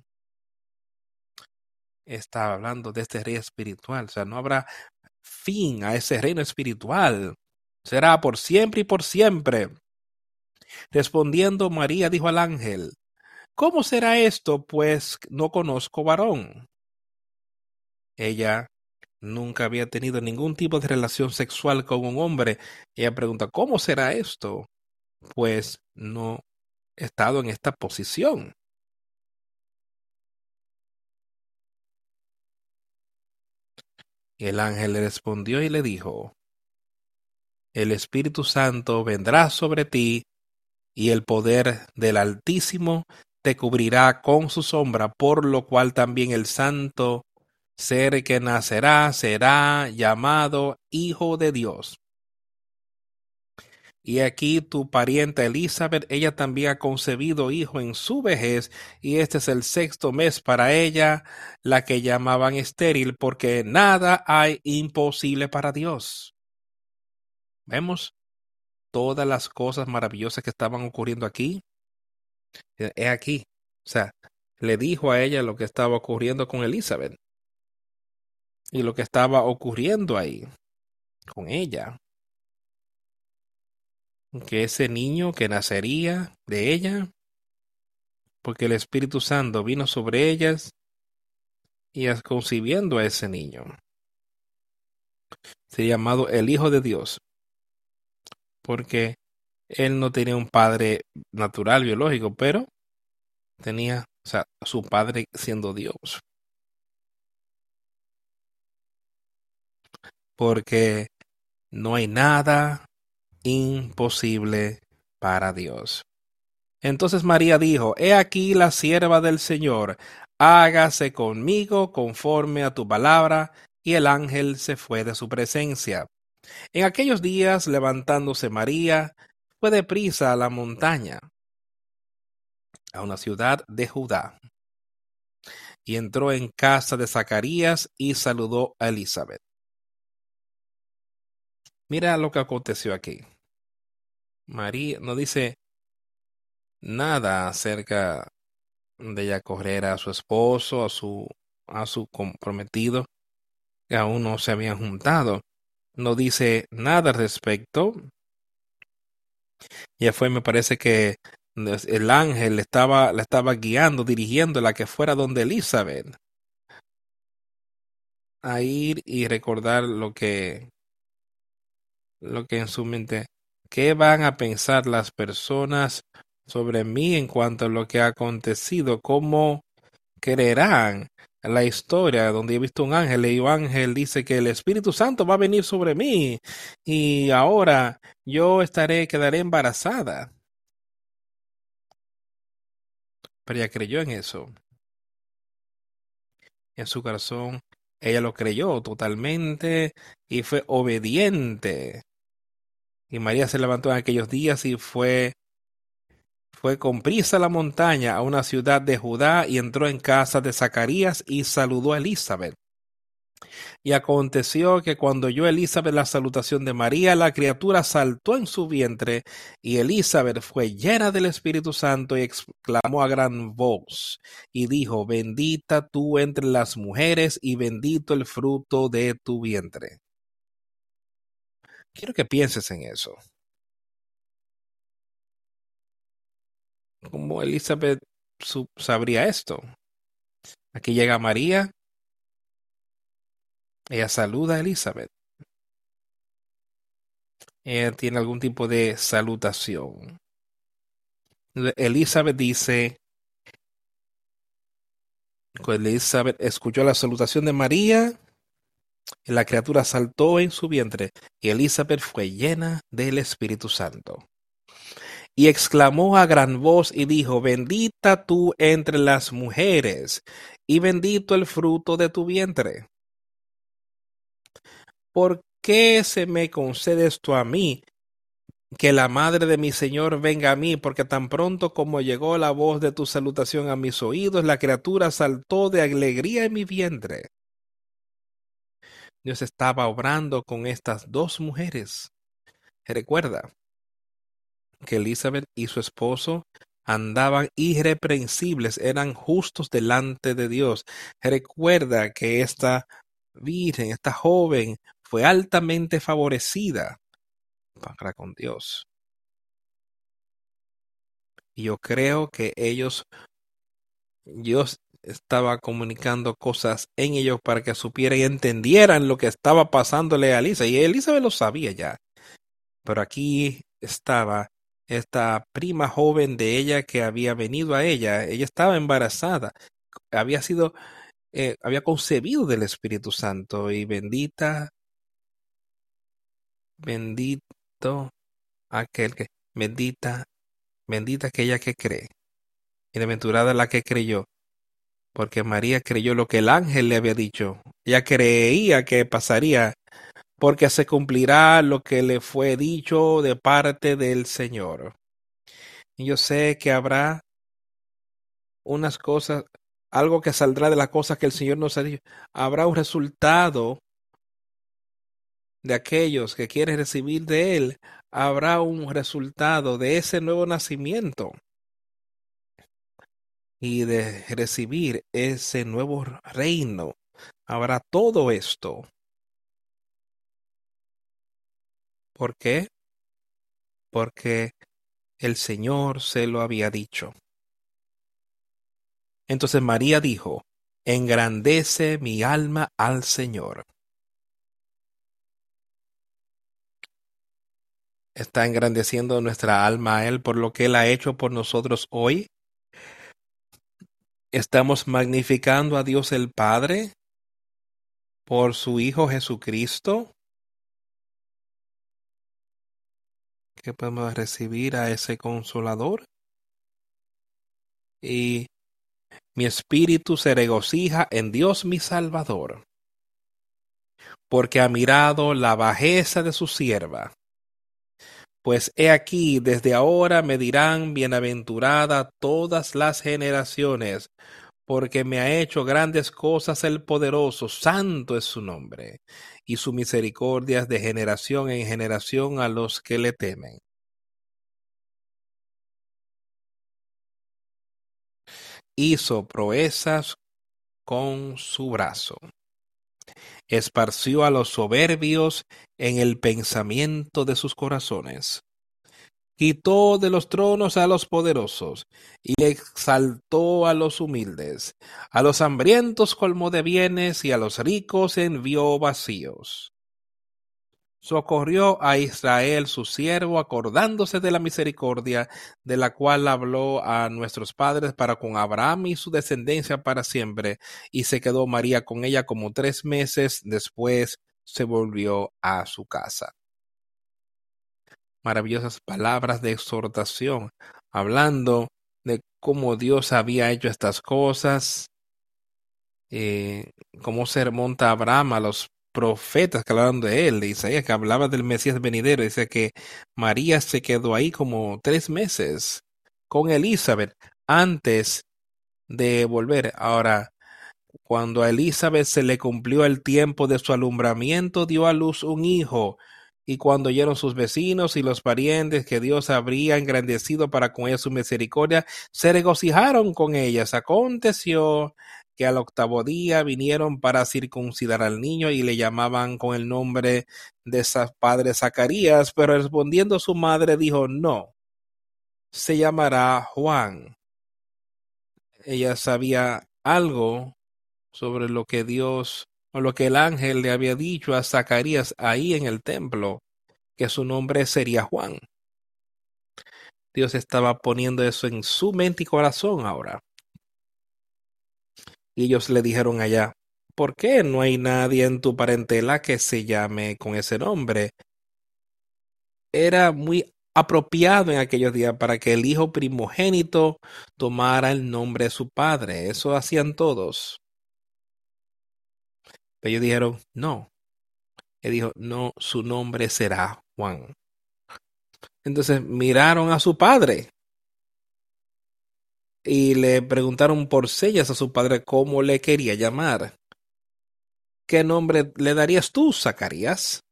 Está hablando de este rey espiritual, o sea, no habrá fin a ese reino espiritual. Será por siempre y por siempre. Respondiendo María dijo al ángel, ¿Cómo será esto? Pues no conozco varón. Ella nunca había tenido ningún tipo de relación sexual con un hombre. Ella pregunta, ¿cómo será esto? Pues no he estado en esta posición. El ángel le respondió y le dijo, El Espíritu Santo vendrá sobre ti y el poder del Altísimo te cubrirá con su sombra, por lo cual también el Santo ser que nacerá será llamado Hijo de Dios. Y aquí tu pariente Elizabeth, ella también ha concebido hijo en su vejez, y este es el sexto mes para ella, la que llamaban estéril, porque nada hay imposible para Dios. Vemos todas las cosas maravillosas que estaban ocurriendo aquí. He aquí, o sea, le dijo a ella lo que estaba ocurriendo con Elizabeth y lo que estaba ocurriendo ahí con ella. Que ese niño que nacería de ella, porque el Espíritu Santo vino sobre ellas y concibiendo a ese niño. Sería llamado el Hijo de Dios, porque él no tenía un padre natural, biológico, pero tenía, o sea, su padre siendo Dios. Porque no hay nada imposible para Dios. Entonces María dijo, He aquí la sierva del Señor, hágase conmigo conforme a tu palabra. Y el ángel se fue de su presencia. En aquellos días, levantándose María, fue deprisa a la montaña, a una ciudad de Judá, y entró en casa de Zacarías y saludó a Elizabeth. Mira lo que aconteció aquí. María no dice nada acerca de ella correr a su esposo, a su, a su comprometido, que aún no se habían juntado. No dice nada al respecto. Ya fue, me parece que el ángel estaba, le estaba guiando, dirigiéndola que fuera donde Elizabeth. A ir y recordar lo que, lo que en su mente, qué van a pensar las personas sobre mí en cuanto a lo que ha acontecido, cómo creerán la historia donde he visto un ángel y un ángel dice que el Espíritu Santo va a venir sobre mí y ahora yo estaré, quedaré embarazada. Pero ella creyó en eso. En su corazón, ella lo creyó totalmente y fue obediente. Y María se levantó en aquellos días y fue fue con prisa a la montaña a una ciudad de Judá y entró en casa de Zacarías y saludó a Elizabeth. Y aconteció que cuando oyó Elizabeth la salutación de María, la criatura saltó en su vientre, y Elizabeth fue llena del Espíritu Santo y exclamó a gran voz, y dijo, bendita tú entre las mujeres y bendito el fruto de tu vientre. Quiero que pienses en eso. ¿Cómo Elizabeth sabría esto? Aquí llega María. Ella saluda a Elizabeth. Ella tiene algún tipo de salutación. Elizabeth dice, Elizabeth escuchó la salutación de María, la criatura saltó en su vientre y Elizabeth fue llena del Espíritu Santo y exclamó a gran voz y dijo, bendita tú entre las mujeres, y bendito el fruto de tu vientre. ¿Por qué se me concede esto a mí? Que la madre de mi Señor venga a mí, porque tan pronto como llegó la voz de tu salutación a mis oídos, la criatura saltó de alegría en mi vientre. Dios estaba obrando con estas dos mujeres. Recuerda, que Elizabeth y su esposo andaban irreprensibles, eran justos delante de Dios. Recuerda que esta virgen, esta joven, fue altamente favorecida para con Dios. Yo creo que ellos, Dios estaba comunicando cosas en ellos para que supieran y entendieran lo que estaba pasándole a Elizabeth. Y Elizabeth lo sabía ya. Pero aquí estaba esta prima joven de ella que había venido a ella, ella estaba embarazada, había sido, eh, había concebido del Espíritu Santo y bendita, bendito aquel que, bendita, bendita aquella que cree, bienaventurada la que creyó, porque María creyó lo que el ángel le había dicho, ella creía que pasaría porque se cumplirá lo que le fue dicho de parte del Señor. Y yo sé que habrá unas cosas, algo que saldrá de las cosas que el Señor nos ha dicho. Habrá un resultado de aquellos que quieren recibir de Él. Habrá un resultado de ese nuevo nacimiento y de recibir ese nuevo reino. Habrá todo esto. ¿Por qué? Porque el Señor se lo había dicho. Entonces María dijo, engrandece mi alma al Señor. ¿Está engrandeciendo nuestra alma a Él por lo que Él ha hecho por nosotros hoy? Estamos magnificando a Dios el Padre por su Hijo Jesucristo, que podemos recibir a ese consolador. Y mi espíritu se regocija en Dios mi Salvador, porque ha mirado la bajeza de su sierva. Pues he aquí, desde ahora me dirán bienaventurada todas las generaciones, porque me ha hecho grandes cosas el poderoso, santo es su nombre, y su misericordia es de generación en generación a los que le temen. Hizo proezas con su brazo. Esparció a los soberbios en el pensamiento de sus corazones. Quitó de los tronos a los poderosos y exaltó a los humildes. A los hambrientos colmó de bienes y a los ricos envió vacíos. Socorrió a Israel su siervo, acordándose de la misericordia de la cual habló a nuestros padres para con Abraham y su descendencia para siempre. Y se quedó María con ella como tres meses. Después se volvió a su casa maravillosas palabras de exhortación, hablando de cómo Dios había hecho estas cosas, eh, cómo se remonta Abraham, a los profetas que hablaban de él, de Isaías, que hablaba del Mesías venidero, dice que María se quedó ahí como tres meses con Elizabeth antes de volver. Ahora, cuando a Elizabeth se le cumplió el tiempo de su alumbramiento, dio a luz un hijo, y cuando oyeron sus vecinos y los parientes que Dios habría engrandecido para con ella su misericordia, se regocijaron con ellas. Aconteció al octavo día vinieron para circuncidar al niño y le llamaban con el nombre de su padre Zacarías, pero respondiendo su madre dijo, no, se llamará Juan. Ella sabía algo sobre lo que Dios o lo que el ángel le había dicho a Zacarías ahí en el templo, que su nombre sería Juan. Dios estaba poniendo eso en su mente y corazón ahora. Y ellos le dijeron allá, ¿por qué no hay nadie en tu parentela que se llame con ese nombre? Era muy apropiado en aquellos días para que el hijo primogénito tomara el nombre de su padre. Eso hacían todos. Ellos dijeron, no. Él dijo, no, su nombre será Juan. Entonces miraron a su padre y le preguntaron por sellas a su padre cómo le quería llamar. ¿Qué nombre le darías tú, Zacarías?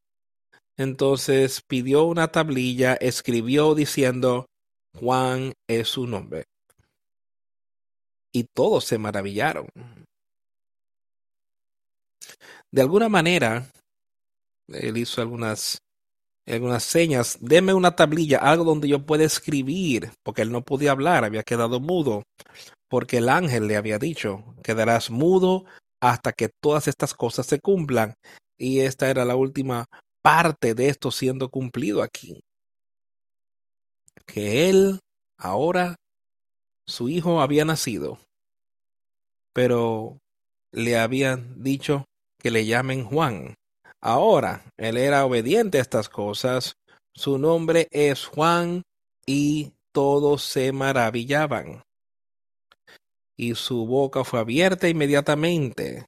Entonces pidió una tablilla, escribió diciendo, Juan es su nombre. Y todos se maravillaron. De alguna manera, él hizo algunas, algunas señas. Deme una tablilla, algo donde yo pueda escribir, porque él no podía hablar, había quedado mudo, porque el ángel le había dicho, quedarás mudo hasta que todas estas cosas se cumplan. Y esta era la última parte de esto siendo cumplido aquí. Que él, ahora, su hijo había nacido, pero le habían dicho que le llamen Juan. Ahora, él era obediente a estas cosas, su nombre es Juan y todos se maravillaban. Y su boca fue abierta inmediatamente,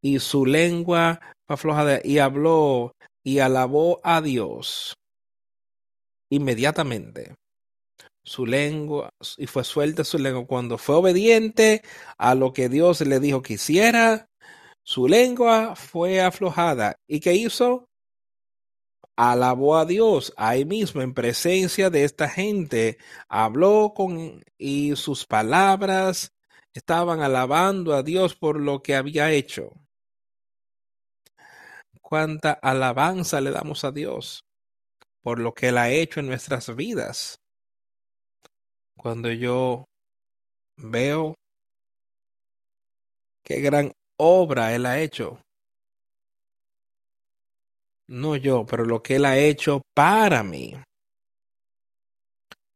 y su lengua fue aflojada, y habló y alabó a Dios inmediatamente. Su lengua, y fue suelta su lengua cuando fue obediente a lo que Dios le dijo que hiciera, su lengua fue aflojada. ¿Y qué hizo? Alabó a Dios ahí mismo en presencia de esta gente. Habló con y sus palabras estaban alabando a Dios por lo que había hecho. Cuánta alabanza le damos a Dios por lo que Él ha hecho en nuestras vidas. Cuando yo veo qué gran obra Él ha hecho. No yo, pero lo que Él ha hecho para mí,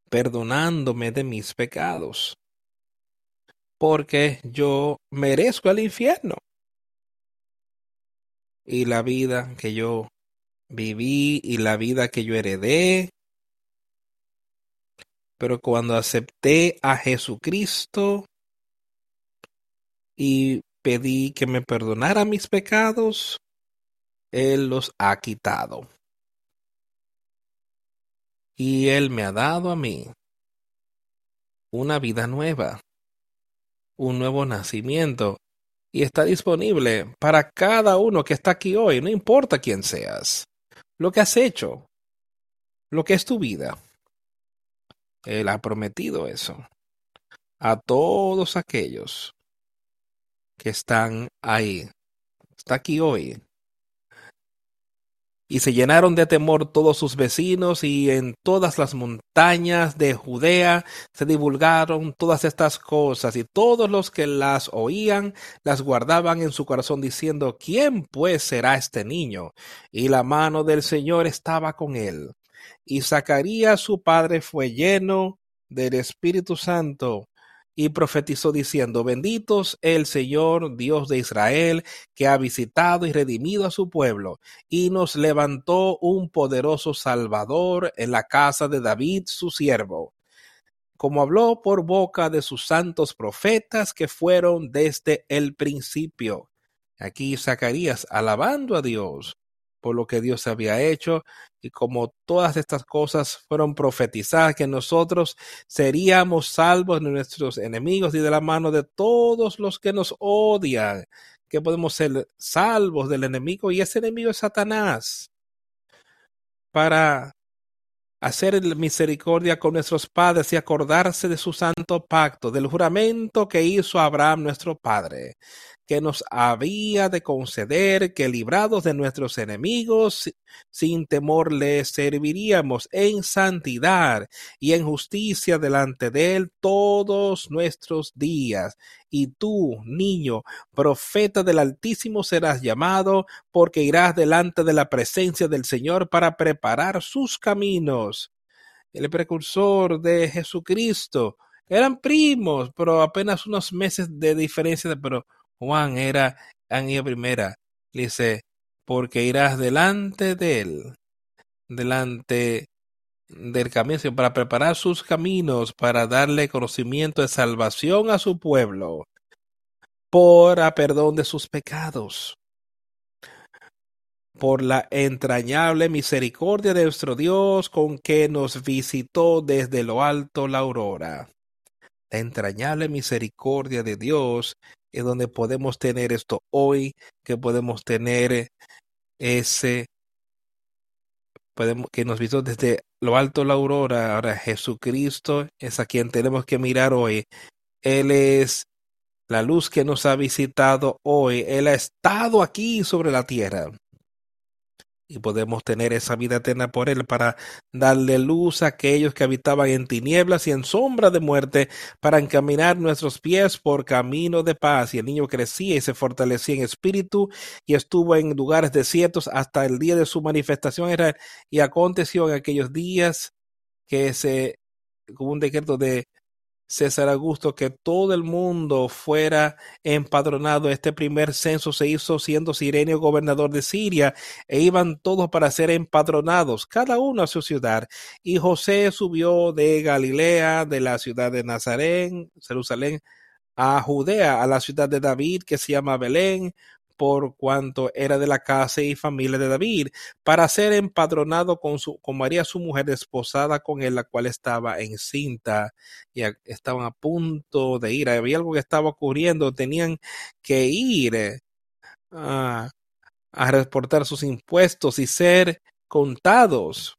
perdonándome de mis pecados. porque yo merezco el infierno. Y la vida que yo viví y la vida que yo heredé. Pero cuando acepté a Jesucristo y pedí que me perdonara mis pecados, Él los ha quitado. Y Él me ha dado a mí una vida nueva, un nuevo nacimiento, y está disponible para cada uno que está aquí hoy, no importa quién seas, lo que has hecho, lo que es tu vida. Él ha prometido eso a todos aquellos que están ahí. Está aquí hoy. Y se llenaron de temor todos sus vecinos y en todas las montañas de Judea se divulgaron todas estas cosas y todos los que las oían las guardaban en su corazón diciendo, ¿quién pues será este niño? Y la mano del Señor estaba con él. Y Zacarías su padre fue lleno del Espíritu Santo y profetizó diciendo, benditos el Señor Dios de Israel, que ha visitado y redimido a su pueblo, y nos levantó un poderoso Salvador en la casa de David, su siervo, como habló por boca de sus santos profetas que fueron desde el principio. Aquí Zacarías alabando a Dios por lo que Dios había hecho y como todas estas cosas fueron profetizadas que nosotros seríamos salvos de nuestros enemigos y de la mano de todos los que nos odian, que podemos ser salvos del enemigo y ese enemigo es Satanás. Para hacer misericordia con nuestros padres y acordarse de su santo pacto, del juramento que hizo Abraham nuestro padre, que nos había de conceder que librados de nuestros enemigos, sin temor le serviríamos en santidad y en justicia delante de él todos nuestros días. Y tú, niño, profeta del Altísimo, serás llamado, porque irás delante de la presencia del Señor para preparar sus caminos. El precursor de Jesucristo. Eran primos, pero apenas unos meses de diferencia, pero Juan era en primera. dice, porque irás delante de él, delante del camino, para preparar sus caminos, para darle conocimiento de salvación a su pueblo, por a perdón de sus pecados, por la entrañable misericordia de nuestro Dios con que nos visitó desde lo alto la aurora. La entrañable misericordia de Dios es donde podemos tener esto hoy, que podemos tener ese, podemos, que nos visitó desde lo alto la aurora, ahora Jesucristo es a quien tenemos que mirar hoy. Él es la luz que nos ha visitado hoy. Él ha estado aquí sobre la tierra y podemos tener esa vida eterna por Él para darle luz a aquellos que habitaban en tinieblas y en sombra de muerte, para encaminar nuestros pies por camino de paz. Y el niño crecía y se fortalecía en espíritu y estuvo en lugares desiertos hasta el día de su manifestación. Y aconteció en aquellos días que se, como un decreto de César Augusto que todo el mundo fuera empadronado. Este primer censo se hizo siendo Sirenio gobernador de Siria e iban todos para ser empadronados, cada uno a su ciudad. Y José subió de Galilea, de la ciudad de Nazaret, Jerusalén, a Judea, a la ciudad de David que se llama Belén, por cuanto era de la casa y familia de David, para ser empadronado con, su, con María, su mujer, desposada con él, la cual estaba encinta y estaban a punto de ir. Había algo que estaba ocurriendo, tenían que ir a, a reportar sus impuestos y ser contados.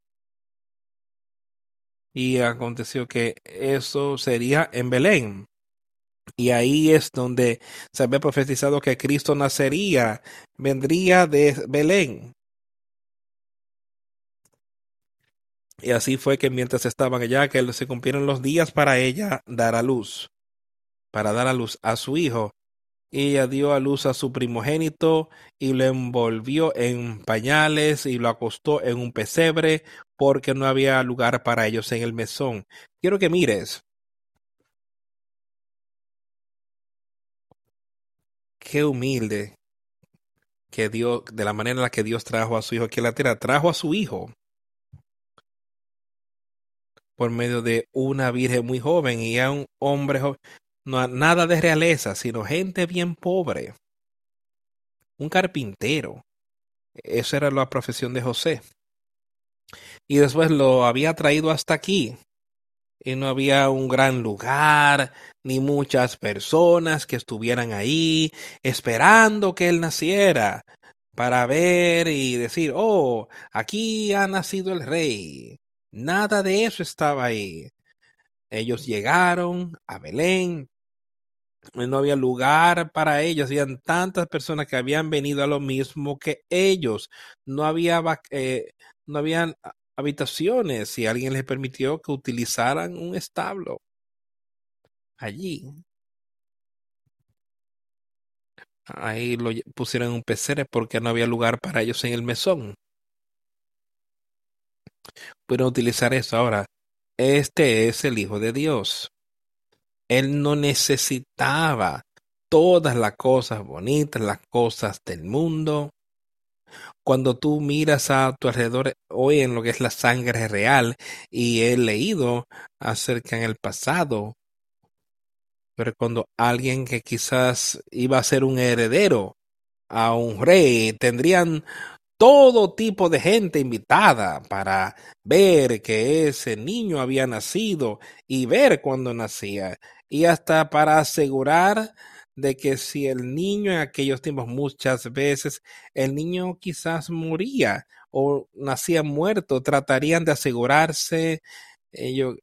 Y aconteció que eso sería en Belén. Y ahí es donde se había profetizado que Cristo nacería, vendría de Belén. Y así fue que mientras estaban allá, que se cumplieron los días para ella dar a luz, para dar a luz a su hijo. Y ella dio a luz a su primogénito y lo envolvió en pañales y lo acostó en un pesebre porque no había lugar para ellos en el mesón. Quiero que mires qué humilde que Dios, de la manera en la que Dios trajo a su hijo aquí a la tierra, trajo a su hijo por medio de una virgen muy joven y a un hombre joven. No, nada de realeza, sino gente bien pobre. Un carpintero. Esa era la profesión de José. Y después lo había traído hasta aquí. Y no había un gran lugar, ni muchas personas que estuvieran ahí esperando que él naciera para ver y decir, oh, aquí ha nacido el rey. Nada de eso estaba ahí. Ellos llegaron a Belén, no había lugar para ellos, habían tantas personas que habían venido a lo mismo que ellos, no había, eh, no habían habitaciones y alguien les permitió que utilizaran un establo allí. Ahí lo pusieron en un pesebre porque no había lugar para ellos en el mesón. Pueden utilizar eso ahora. Este es el Hijo de Dios. Él no necesitaba todas las cosas bonitas, las cosas del mundo. Cuando tú miras a tu alrededor hoy en lo que es la sangre real y he leído acerca en el pasado, pero cuando alguien que quizás iba a ser un heredero a un rey, tendrían todo tipo de gente invitada para ver que ese niño había nacido y ver cuándo nacía y hasta para asegurar de que si el niño en aquellos tiempos muchas veces el niño quizás moría o nacía muerto, tratarían de asegurarse ellos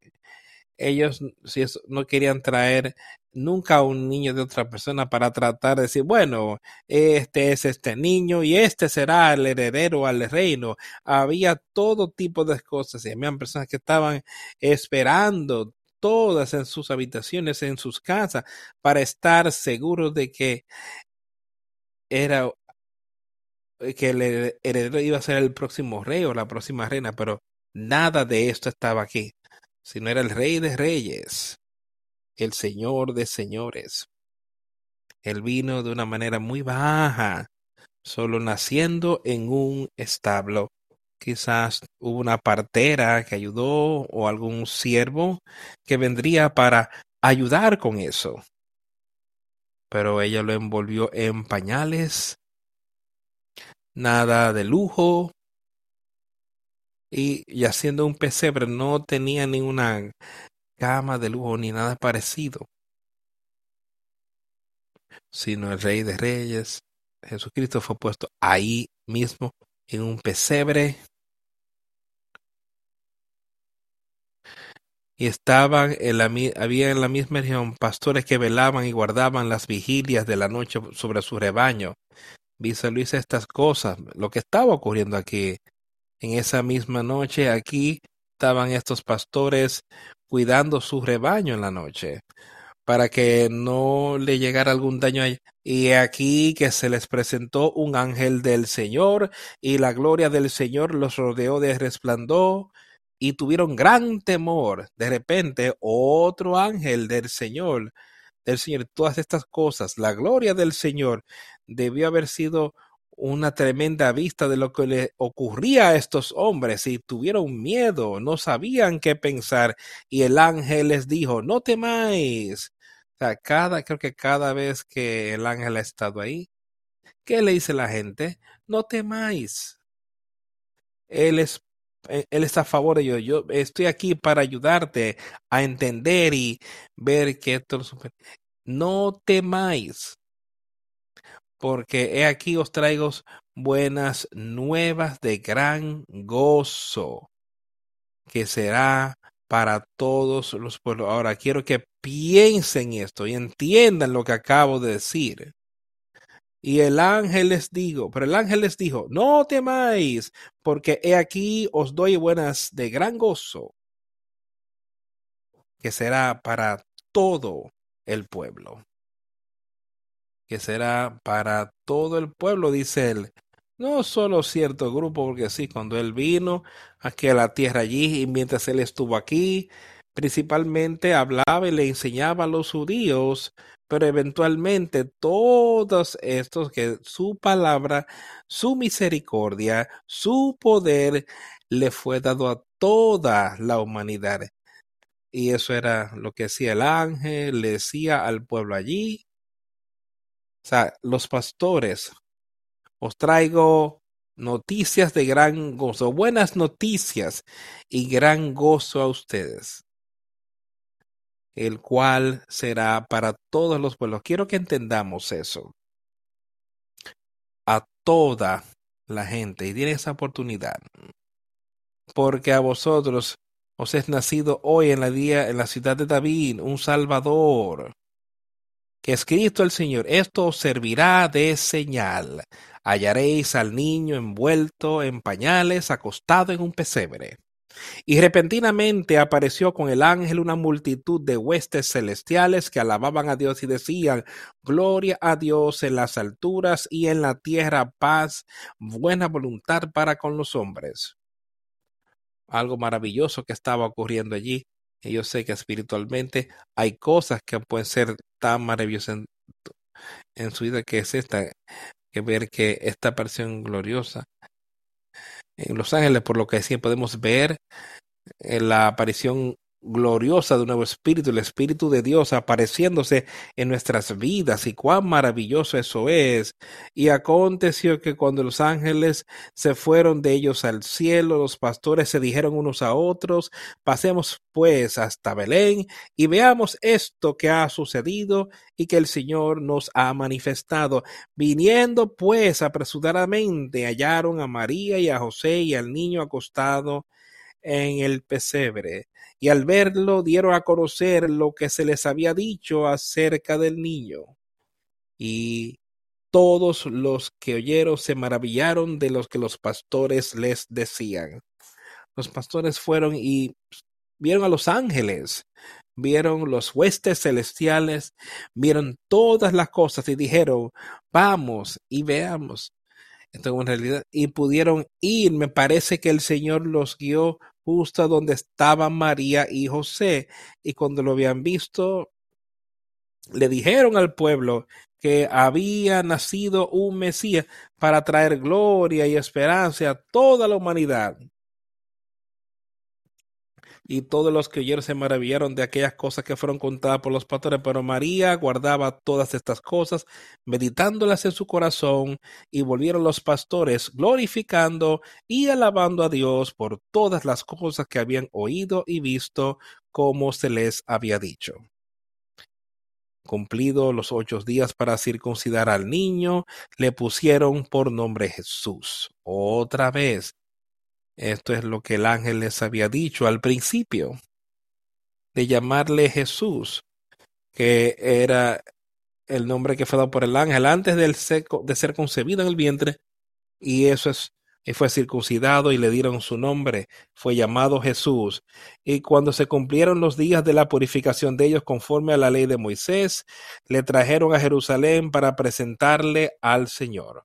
ellos si no querían traer nunca a un niño de otra persona para tratar de decir, bueno, este es este niño y este será el heredero al reino. Había todo tipo de cosas y había personas que estaban esperando todas en sus habitaciones, en sus casas, para estar seguros de que era que el heredero iba a ser el próximo rey o la próxima reina, pero nada de esto estaba aquí, sino era el rey de reyes, el señor de señores. Él vino de una manera muy baja, solo naciendo en un establo quizás hubo una partera que ayudó o algún siervo que vendría para ayudar con eso. Pero ella lo envolvió en pañales, nada de lujo, y, y haciendo un pesebre no tenía ninguna cama de lujo ni nada parecido, sino el rey de reyes, Jesucristo fue puesto ahí mismo en un pesebre y estaban había en la misma región pastores que velaban y guardaban las vigilias de la noche sobre su rebaño. Visualiza estas cosas, lo que estaba ocurriendo aquí. En esa misma noche aquí estaban estos pastores cuidando su rebaño en la noche para que no le llegara algún daño a Y aquí que se les presentó un ángel del Señor y la gloria del Señor los rodeó de resplandor y tuvieron gran temor. De repente, otro ángel del Señor, del Señor, todas estas cosas, la gloria del Señor debió haber sido una tremenda vista de lo que le ocurría a estos hombres y tuvieron miedo, no sabían qué pensar y el ángel les dijo, no temáis. Cada, creo que cada vez que el ángel ha estado ahí, ¿qué le dice la gente? No temáis. Él es él está a favor de ello. Yo estoy aquí para ayudarte a entender y ver que esto no temáis, porque he aquí os traigo buenas nuevas de gran gozo, que será para todos los pueblos. Ahora quiero que piensen esto y entiendan lo que acabo de decir. Y el ángel les dijo, pero el ángel les dijo, no temáis, porque he aquí os doy buenas de gran gozo, que será para todo el pueblo. Que será para todo el pueblo, dice él. No solo cierto grupo, porque sí, cuando él vino aquí a la tierra allí, y mientras él estuvo aquí, principalmente hablaba y le enseñaba a los judíos pero eventualmente todos estos que su palabra, su misericordia, su poder le fue dado a toda la humanidad. Y eso era lo que decía el ángel, le decía al pueblo allí. O sea, los pastores, os traigo noticias de gran gozo, buenas noticias y gran gozo a ustedes, el cual será para todos los pueblos. Quiero que entendamos eso. A toda la gente y tiene esa oportunidad. Porque a vosotros os es nacido hoy en la día en la ciudad de David un Salvador, que es Cristo el Señor. Esto os servirá de señal hallaréis al niño envuelto en pañales, acostado en un pesebre. Y repentinamente apareció con el ángel una multitud de huestes celestiales que alababan a Dios y decían, Gloria a Dios en las alturas y en la tierra paz, buena voluntad para con los hombres. Algo maravilloso que estaba ocurriendo allí. Y yo sé que espiritualmente hay cosas que pueden ser tan maravillosas en, su vida que es esta que ver que esta aparición gloriosa en Los Ángeles, por lo que sí podemos ver en la aparición gloriosa de un nuevo espíritu, el espíritu de Dios apareciéndose en nuestras vidas y cuán maravilloso eso es. Y aconteció que cuando los ángeles se fueron de ellos al cielo, los pastores se dijeron unos a otros, pasemos pues hasta Belén y veamos esto que ha sucedido y que el Señor nos ha manifestado. Viniendo pues apresuradamente hallaron a María y a José y al niño acostado en el pesebre y al verlo dieron a conocer lo que se les había dicho acerca del niño. Y todos los que oyeron se maravillaron de lo que los pastores les decían. Los pastores fueron y vieron a los ángeles, vieron los huestes celestiales, vieron todas las cosas y dijeron, vamos y veamos. Entonces, en realidad, y pudieron ir, me parece que el Señor los guió justo donde estaban María y José. Y cuando lo habían visto, le dijeron al pueblo que había nacido un Mesías para traer gloria y esperanza a toda la humanidad y todos los que oyeron se maravillaron de aquellas cosas que fueron contadas por los pastores, pero María guardaba todas estas cosas, meditándolas en su corazón, y volvieron los pastores glorificando y alabando a Dios por todas las cosas que habían oído y visto, como se les había dicho. Cumplido los ocho días para circuncidar al niño, le pusieron por nombre Jesús. Otra vez, esto es lo que el ángel les había dicho al principio, de llamarle Jesús, que era el nombre que fue dado por el ángel antes del seco, de ser concebido en el vientre, y eso es, y fue circuncidado y le dieron su nombre, fue llamado Jesús. Y cuando se cumplieron los días de la purificación de ellos conforme a la ley de Moisés, le trajeron a Jerusalén para presentarle al Señor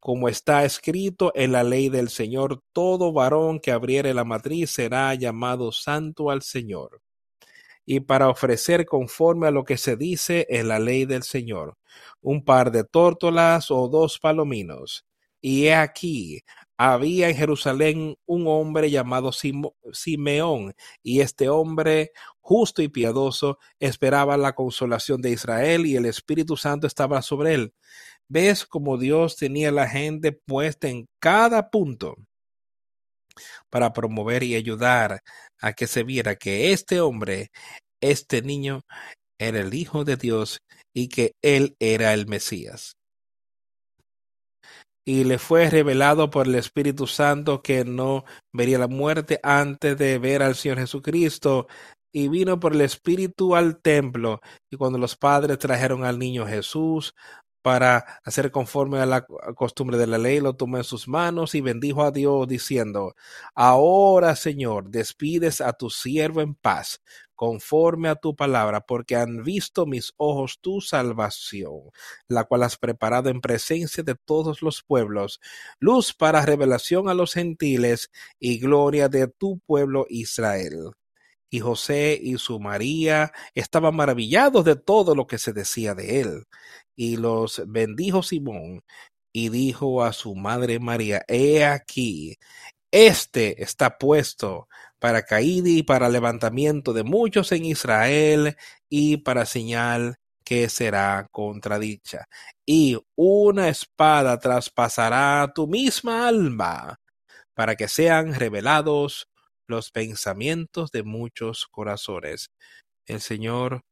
como está escrito en la ley del Señor, todo varón que abriere la matriz será llamado santo al Señor. Y para ofrecer conforme a lo que se dice en la ley del Señor, un par de tórtolas o dos palominos. Y he aquí, había en Jerusalén un hombre llamado Simeón, y este hombre, justo y piadoso, esperaba la consolación de Israel, y el Espíritu Santo estaba sobre él ¿Ves cómo Dios tenía la gente puesta en cada punto para promover y ayudar a que se viera que este hombre, este niño, era el Hijo de Dios y que él era el Mesías? y le fue revelado por el Espíritu Santo que no vería la muerte antes de ver al Señor Jesucristo. Y vino por el Espíritu al templo. Y cuando los padres trajeron al niño Jesús, para hacer conforme a la costumbre de la ley, lo tomó en sus manos y bendijo a Dios diciendo, Ahora, Señor, despides a tu siervo en paz, conforme a tu palabra, porque han visto mis ojos tu salvación, la cual has preparado en presencia de todos los pueblos, luz para revelación a los gentiles y gloria de tu pueblo Israel. Y José y su María estaban maravillados de todo lo que se decía de él. Y los bendijo Simón y dijo a su madre María, he aquí, este está puesto para caída y para levantamiento de muchos en Israel y para señal que será contradicha. Y una espada traspasará tu misma alma para que sean revelados los pensamientos de muchos corazones. El Señor,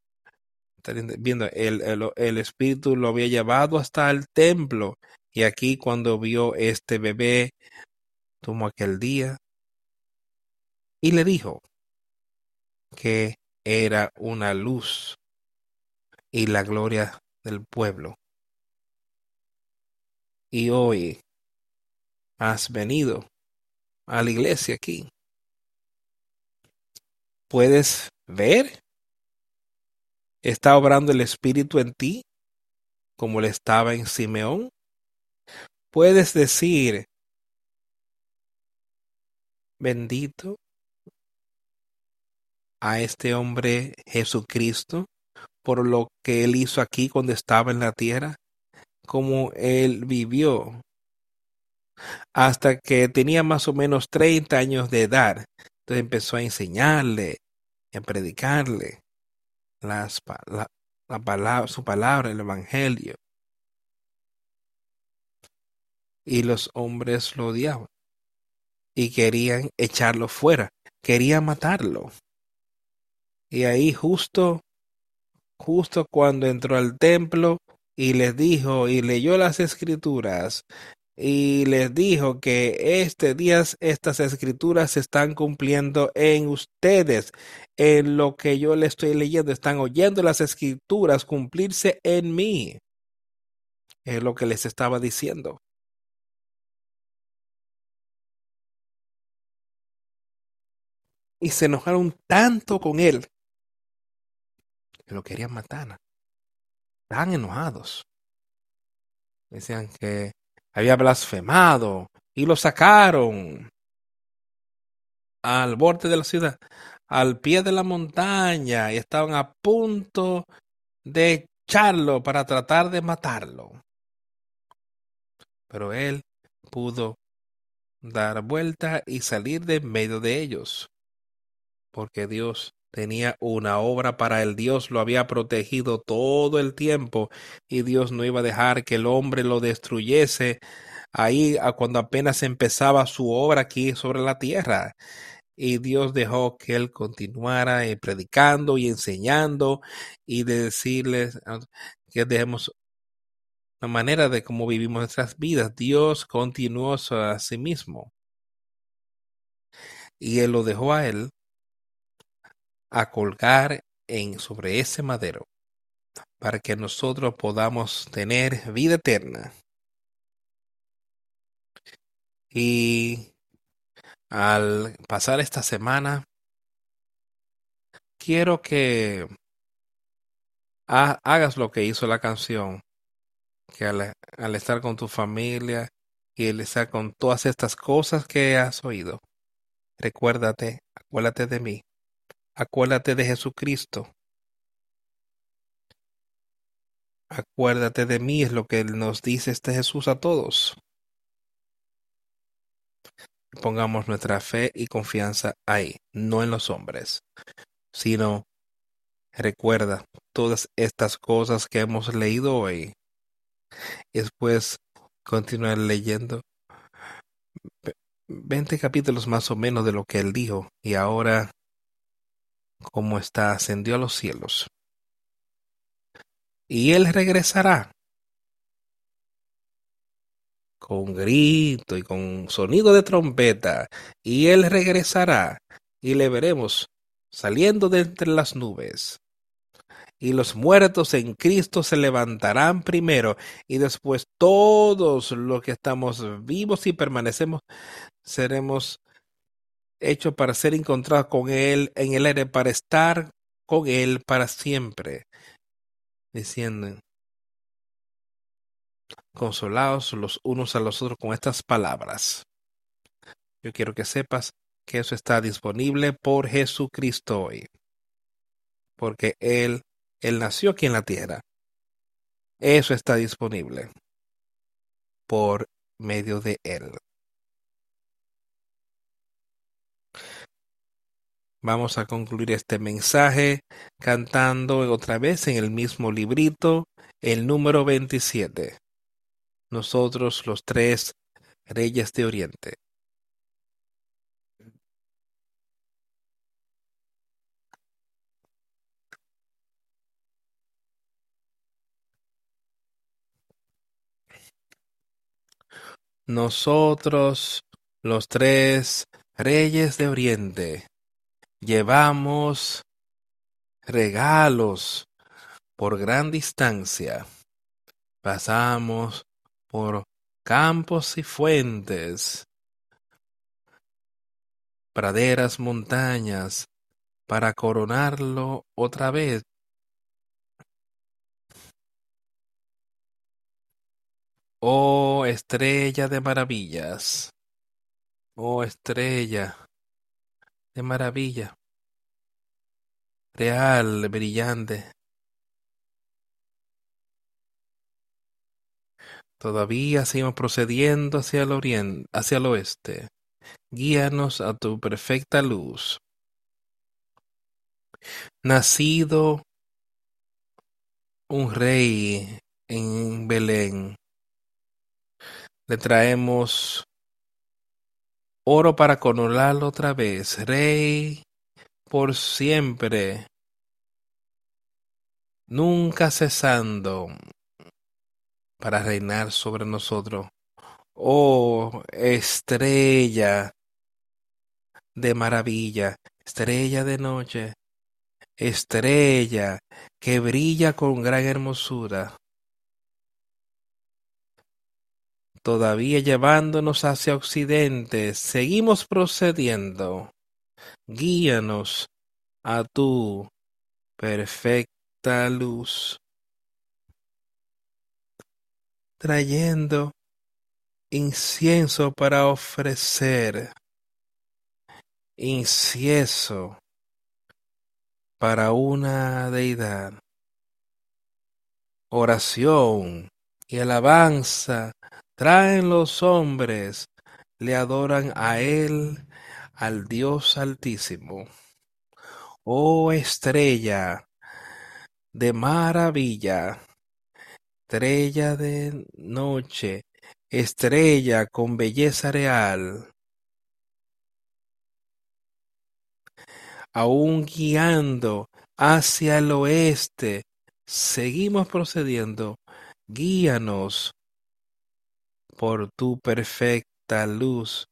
viendo, el, el, Espíritu lo había llevado hasta el templo y aquí cuando vio este bebé, tomó aquel día y le dijo que era una luz y la gloria del pueblo. Y hoy has venido a la iglesia aquí. ¿Puedes ver? ¿Está obrando el Espíritu en ti como le estaba en Simeón? Puedes decir, bendito a este hombre Jesucristo por lo que él hizo aquí cuando estaba en la tierra, como él vivió hasta que tenía más o menos 30 años de edad. Entonces empezó a enseñarle, a predicarle las, la, la palabra, su palabra, el Evangelio. Y los hombres lo odiaban y querían echarlo fuera, querían matarlo. Y ahí justo, justo cuando entró al templo y les dijo y leyó las escrituras y les dijo que este día estas escrituras se están cumpliendo en ustedes, en lo que yo le estoy leyendo, están oyendo las escrituras cumplirse en mí. Es lo que les estaba diciendo. Y se enojaron tanto con él que lo querían matar. Estaban enojados. Decían que había blasfemado y lo sacaron al borde de la ciudad, al pie de la montaña y estaban a punto de echarlo para tratar de matarlo. Pero él pudo dar vuelta y salir de medio de ellos, porque Dios tenía una obra para él. Dios lo había protegido todo el tiempo y Dios no iba a dejar que el hombre lo destruyese ahí cuando apenas empezaba su obra aquí sobre la tierra. Y Dios dejó que él continuara eh, predicando y enseñando y de decirles ah, que dejemos la manera de cómo vivimos nuestras vidas. Dios continuó a sí mismo. Y él lo dejó a él a colgar en sobre ese madero para que nosotros podamos tener vida eterna. Y al pasar esta semana, quiero que hagas lo que hizo la canción, que al, estar con tu familia y al estar con todas estas cosas que has oído, recuérdate, acuérdate de mí Acuérdate de Jesucristo. Acuérdate de mí, es lo que nos dice este Jesús a todos. Pongamos nuestra fe y confianza ahí, no en los hombres, sino recuerda todas estas cosas que hemos leído hoy. Y después continuar leyendo 20 capítulos más o menos de lo que él dijo. Y ahora como está ascendió a los cielos. Y él regresará con grito y con sonido de trompeta, y él regresará, y le veremos saliendo de entre las nubes. Y los muertos en Cristo se levantarán primero, y después todos los que estamos vivos y permanecemos seremos hecho para ser encontrado con Él en el aire, para estar con Él para siempre. Diciendo, consolados los unos a los otros con estas palabras. Yo quiero que sepas que eso está disponible por Jesucristo hoy. Porque Él, Él nació aquí en la tierra. Eso está disponible por medio de Él. Vamos a concluir este mensaje cantando otra vez en el mismo librito, el número 27. Nosotros los tres reyes de Oriente. Nosotros, los tres reyes de Oriente, llevamos regalos por gran distancia. Pasamos por campos y fuentes, praderas, montañas, para coronarlo otra vez. Oh estrella de maravillas, oh estrella de maravilla, real, brillante. Todavía seguimos procediendo hacia el oriente, hacia el oeste. Guíanos a tu perfecta luz. Nacido un rey en Belén, le traemos oro para coronarlo otra vez, rey por siempre, nunca cesando para reinar sobre nosotros. Oh estrella de maravilla, estrella de noche, estrella que brilla con gran hermosura. Todavía llevándonos hacia occidente, seguimos procediendo. Guíanos a tu perfecta luz, trayendo incienso para ofrecer, incienso para una deidad, oración y alabanza traen los hombres, le adoran a él, al Dios altísimo. Oh estrella de maravilla, estrella de noche, estrella con belleza real, aún guiando hacia el oeste, seguimos procediendo, guíanos por tu perfecta luz.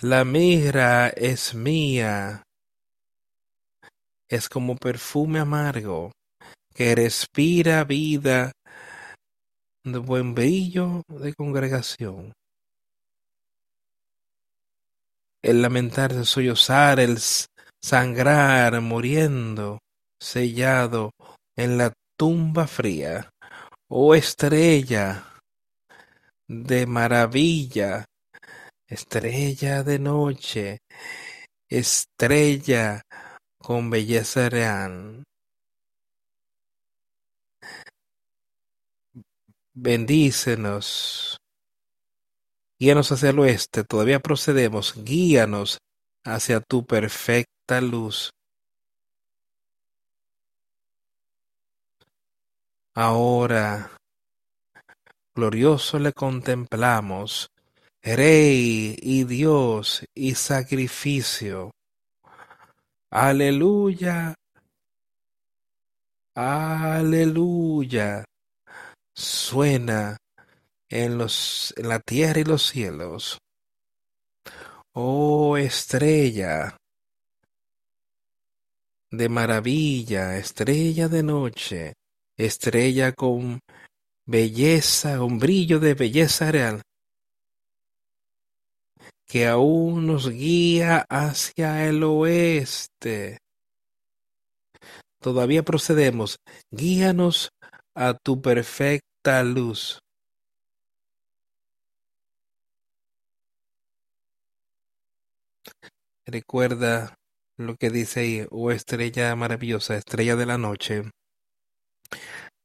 La mirra es mía, es como perfume amargo que respira vida de buen brillo de congregación. El lamentarse, sollozar, el sangrar, muriendo, sellado en la tumba fría oh estrella de maravilla, estrella de noche, estrella con belleza real. Bendícenos. Guíanos hacia el oeste, todavía procedemos, guíanos hacia tu perfecta luz. Ahora, glorioso le contemplamos, Rey y Dios y sacrificio. Aleluya, aleluya. Suena en, los, en la tierra y los cielos. Oh estrella de maravilla, estrella de noche, estrella con belleza, un brillo de belleza real, que aún nos guía hacia el oeste. Todavía procedemos, guíanos a tu perfecta luz. Recuerda lo que dice ahí, oh estrella maravillosa, estrella de la noche,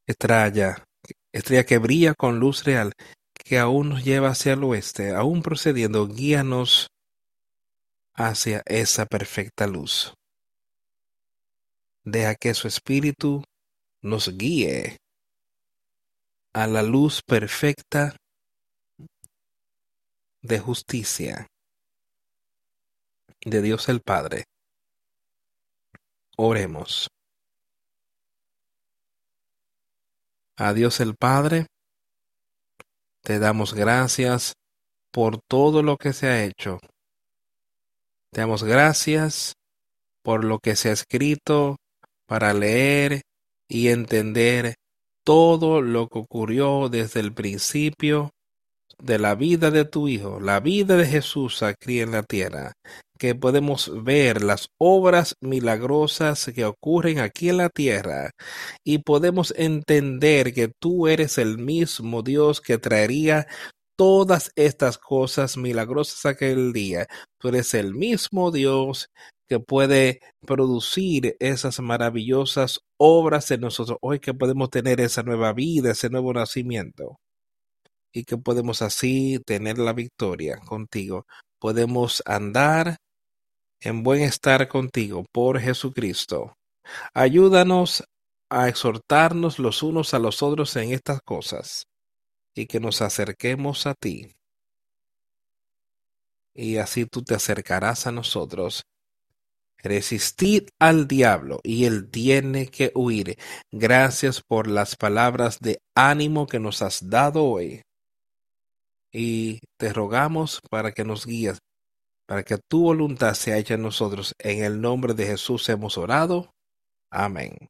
estrella, estrella que brilla con luz real, que aún nos lleva hacia el oeste, aún procediendo, guíanos hacia esa perfecta luz. Deja que su espíritu nos guíe a la luz perfecta de justicia de Dios el Padre. Oremos. A Dios el Padre, te damos gracias por todo lo que se ha hecho. Te damos gracias por lo que se ha escrito para leer y entender todo lo que ocurrió desde el principio de la vida de tu Hijo, la vida de Jesús aquí en la tierra, que podemos ver las obras milagrosas que ocurren aquí en la tierra y podemos entender que tú eres el mismo Dios que traería todas estas cosas milagrosas aquel día. Tú eres el mismo Dios que puede producir esas maravillosas obras en nosotros hoy que podemos tener esa nueva vida, ese nuevo nacimiento y que podemos así tener la victoria contigo. Podemos andar en buen estar contigo por Jesucristo. Ayúdanos a exhortarnos los unos a los otros en estas cosas y que nos acerquemos a ti. Y así tú te acercarás a nosotros. Resistid al diablo y él tiene que huir. Gracias por las palabras de ánimo que nos has dado hoy y te rogamos para que nos guíes, para que tu voluntad sea hecha en nosotros. En el nombre de Jesús hemos orado. Amén.